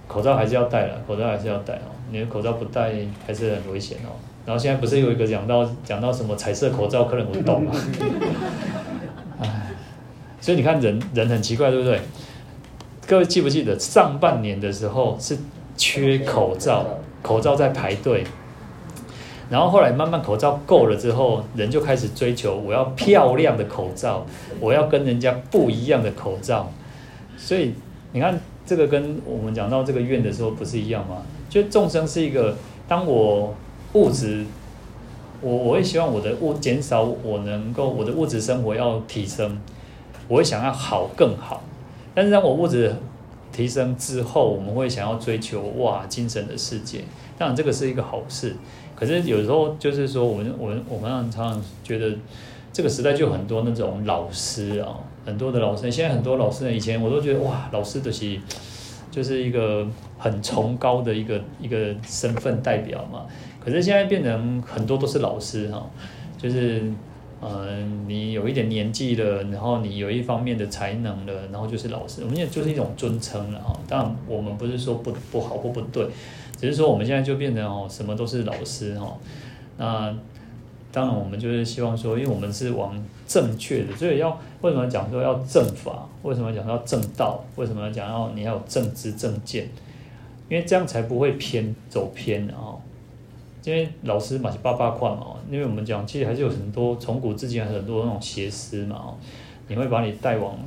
Speaker 1: 口罩还是要戴了，口罩还是要戴哦。你的口罩不戴还是很危险哦。然后现在不是有一个讲到讲到什么彩色口罩，客人不懂吗？唉，所以你看人人很奇怪，对不对？各位记不记得上半年的时候是缺口罩，口罩在排队，然后后来慢慢口罩够了之后，人就开始追求我要漂亮的口罩，我要跟人家不一样的口罩。所以你看。这个跟我们讲到这个愿的时候不是一样吗？就众生是一个，当我物质，我我会希望我的物减少，我能够我的物质生活要提升，我会想要好更好。但是当我物质提升之后，我们会想要追求哇精神的世界，当然这个是一个好事。可是有时候就是说，我们我们我们常常觉得这个时代就很多那种老师啊。很多的老师，现在很多老师呢，以前我都觉得哇，老师的是就是一个很崇高的一个一个身份代表嘛。可是现在变成很多都是老师哈，就是、呃，你有一点年纪了，然后你有一方面的才能了，然后就是老师，我们也就是一种尊称了哈。当然我们不是说不不好或不对，只是说我们现在就变成哦，什么都是老师哈。那当然我们就是希望说，因为我们是往。正确的，所以要为什么讲说要正法？为什么讲要正道？为什么要讲要你要有正知正见？因为这样才不会偏走偏啊！因为老师嘛是八八块嘛，因为我们讲其实还是有很多从古至今很多那种邪师嘛，你会把你带往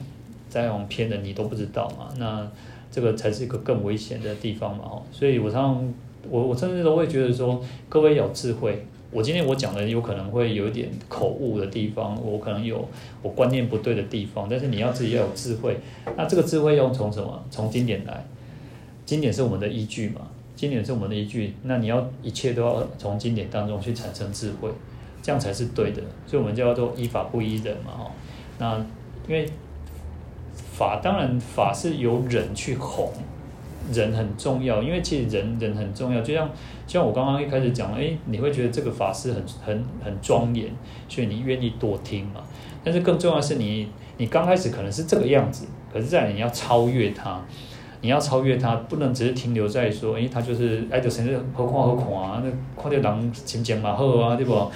Speaker 1: 带往偏的，你都不知道嘛。那这个才是一个更危险的地方嘛！所以我常常我我甚至都会觉得说，各位有智慧。我今天我讲的有可能会有一点口误的地方，我可能有我观念不对的地方，但是你要自己要有智慧。那这个智慧要从什么？从经典来，经典是我们的依据嘛，经典是我们的依据。那你要一切都要从经典当中去产生智慧，这样才是对的。所以我们叫做依法不依人嘛，哈。那因为法当然法是由人去弘。人很重要，因为其实人人很重要。就像就像我刚刚一开始讲，诶，你会觉得这个法师很很很庄严，所以你愿意多听嘛。但是更重要的是你，你你刚开始可能是这个样子，可是再你要超越他，你要超越他，不能只是停留在说，诶，他就是爱就甚至何况何况啊，那看到人情讲嘛好啊，对不？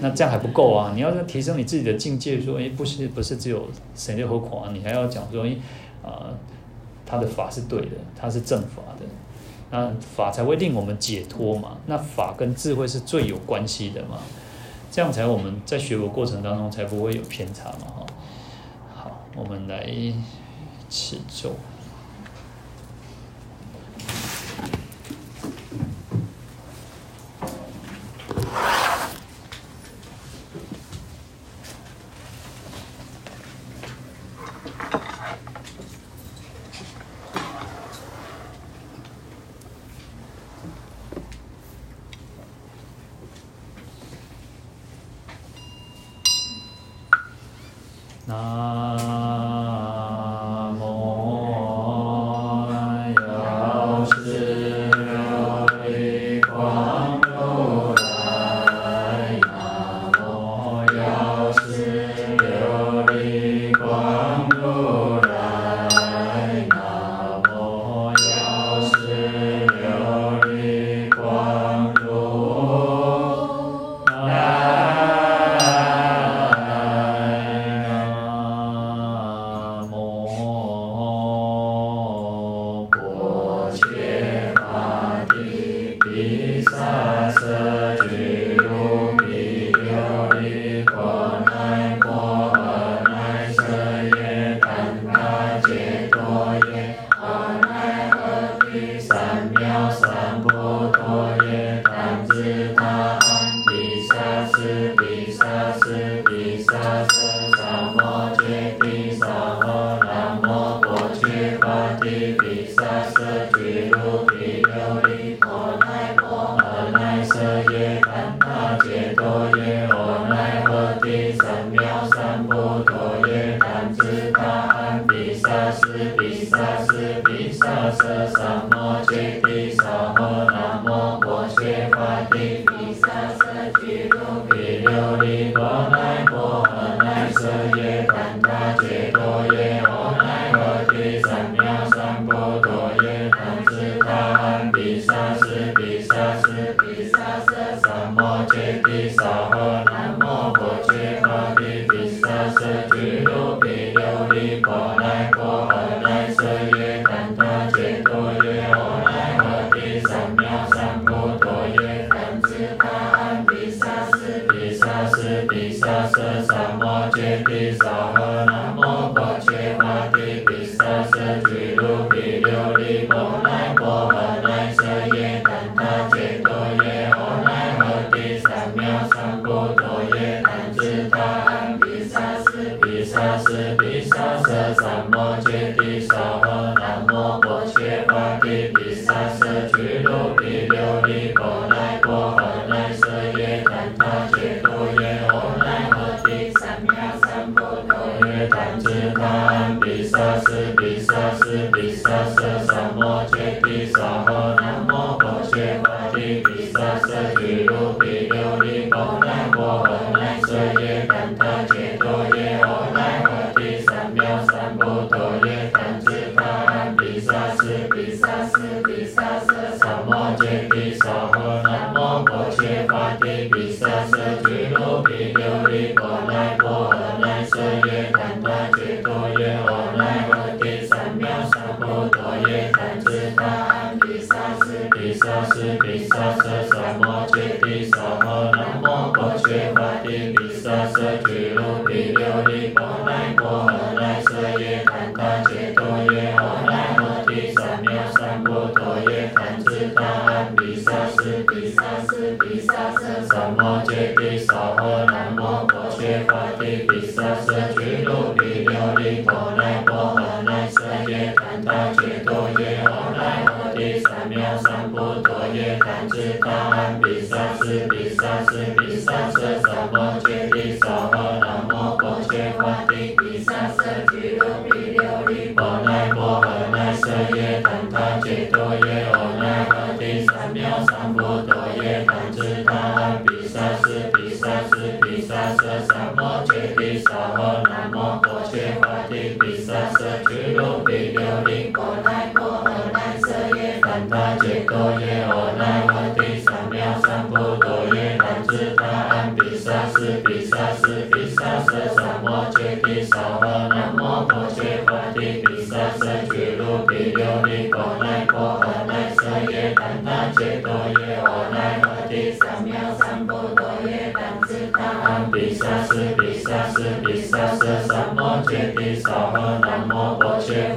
Speaker 1: 那这样还不够啊，你要提升你自己的境界，说，诶，不是不是只有甚至何况啊，你还要讲说，诶，啊。他的法是对的，他是正法的，那法才会令我们解脱嘛。那法跟智慧是最有关系的嘛，这样才我们在学佛过程当中才不会有偏差嘛。哈，好，我们来持咒。
Speaker 3: 怛侄他阿毗沙斯毗沙斯毗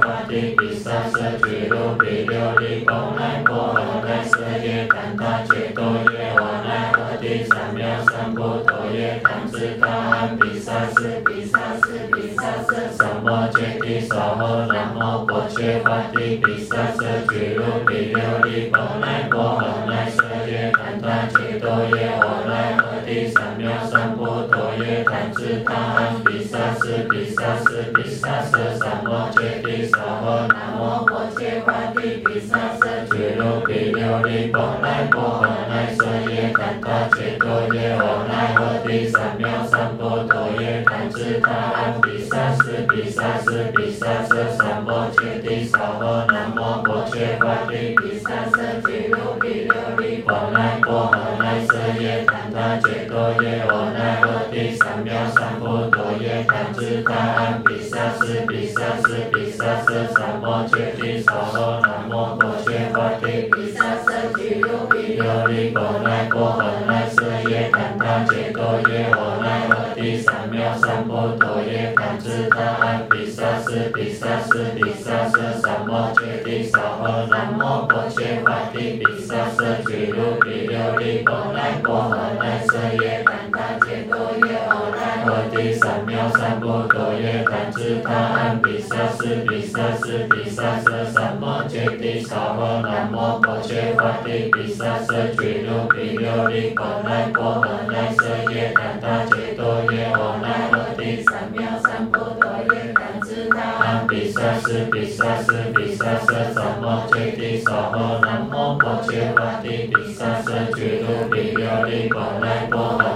Speaker 3: 薄伽伐帝，毗沙舍俱卢毕琉璃波那波罗那舍耶怛他揭多耶，阿那合提三藐三菩提耶，怛侄他阿毗沙斯毗沙斯毗沙舍三摩揭谛沙诃南无薄伽伐帝，毗沙舍俱卢毕琉璃波那波罗那舍耶怛他揭多耶，阿那合提三藐三菩提耶，怛侄他毗沙斯毗沙斯毗沙舍三摩揭谛沙诃南无薄伽帝，毗沙舍俱卢毕琉璃波那波罗那舍耶怛他揭多耶，阿那合提三藐三菩提耶，怛侄他毗沙斯毗沙斯毗沙舍三摩揭谛沙诃南无薄伽帝，帝，毗萨舍俱卢毕琉璃波那波罗那舍耶怛他揭多耶，阿那合提三藐三菩提耶，怛侄他阿毗沙斯比萨斯毗沙舍三摩揭谛沙诃南无薄伽伐帝，比萨舍俱卢毕琉璃波那波罗那舍耶，比三藐三菩提耶，观自他岸比萨斯比萨斯比萨斯三摩揭谛萨婆南无婆伽梵帝比萨斯毗卢毗卢哩哆来哆唵来舍耶，檀他揭哆耶，唵来诃帝三藐三菩提耶。南比萨斯比萨斯比萨斯三摩揭谛娑婆南摩婆伽梵帝比萨斯俱卢比琉璃波来波罗。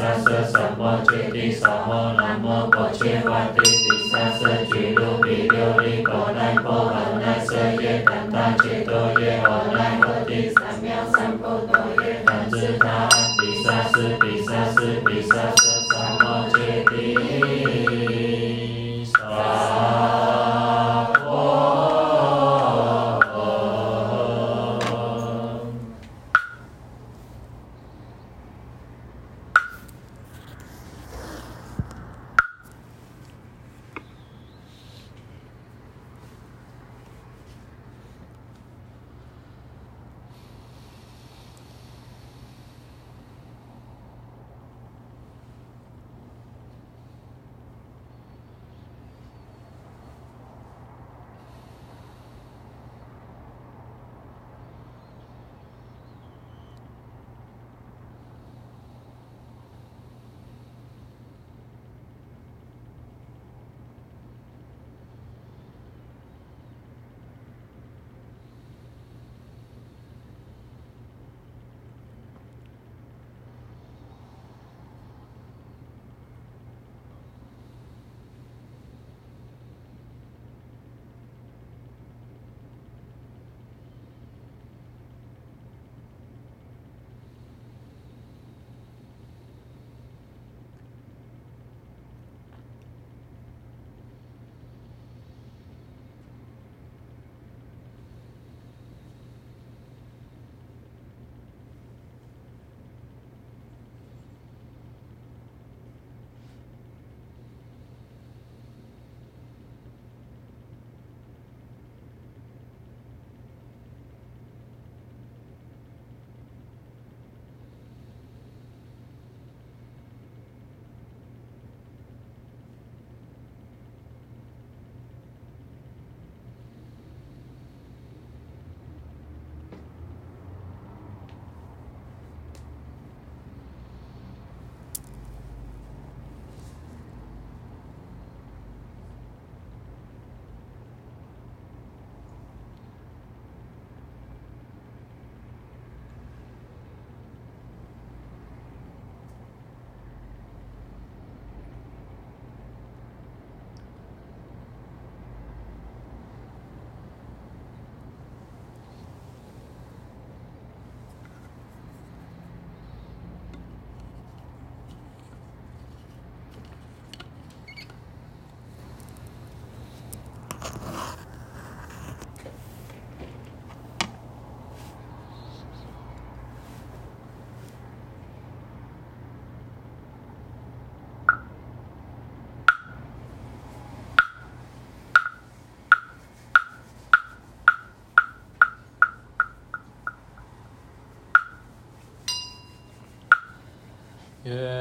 Speaker 3: 三藐三勃、揭谛、娑诃、南谟薄伽伐帝。
Speaker 1: Yeah.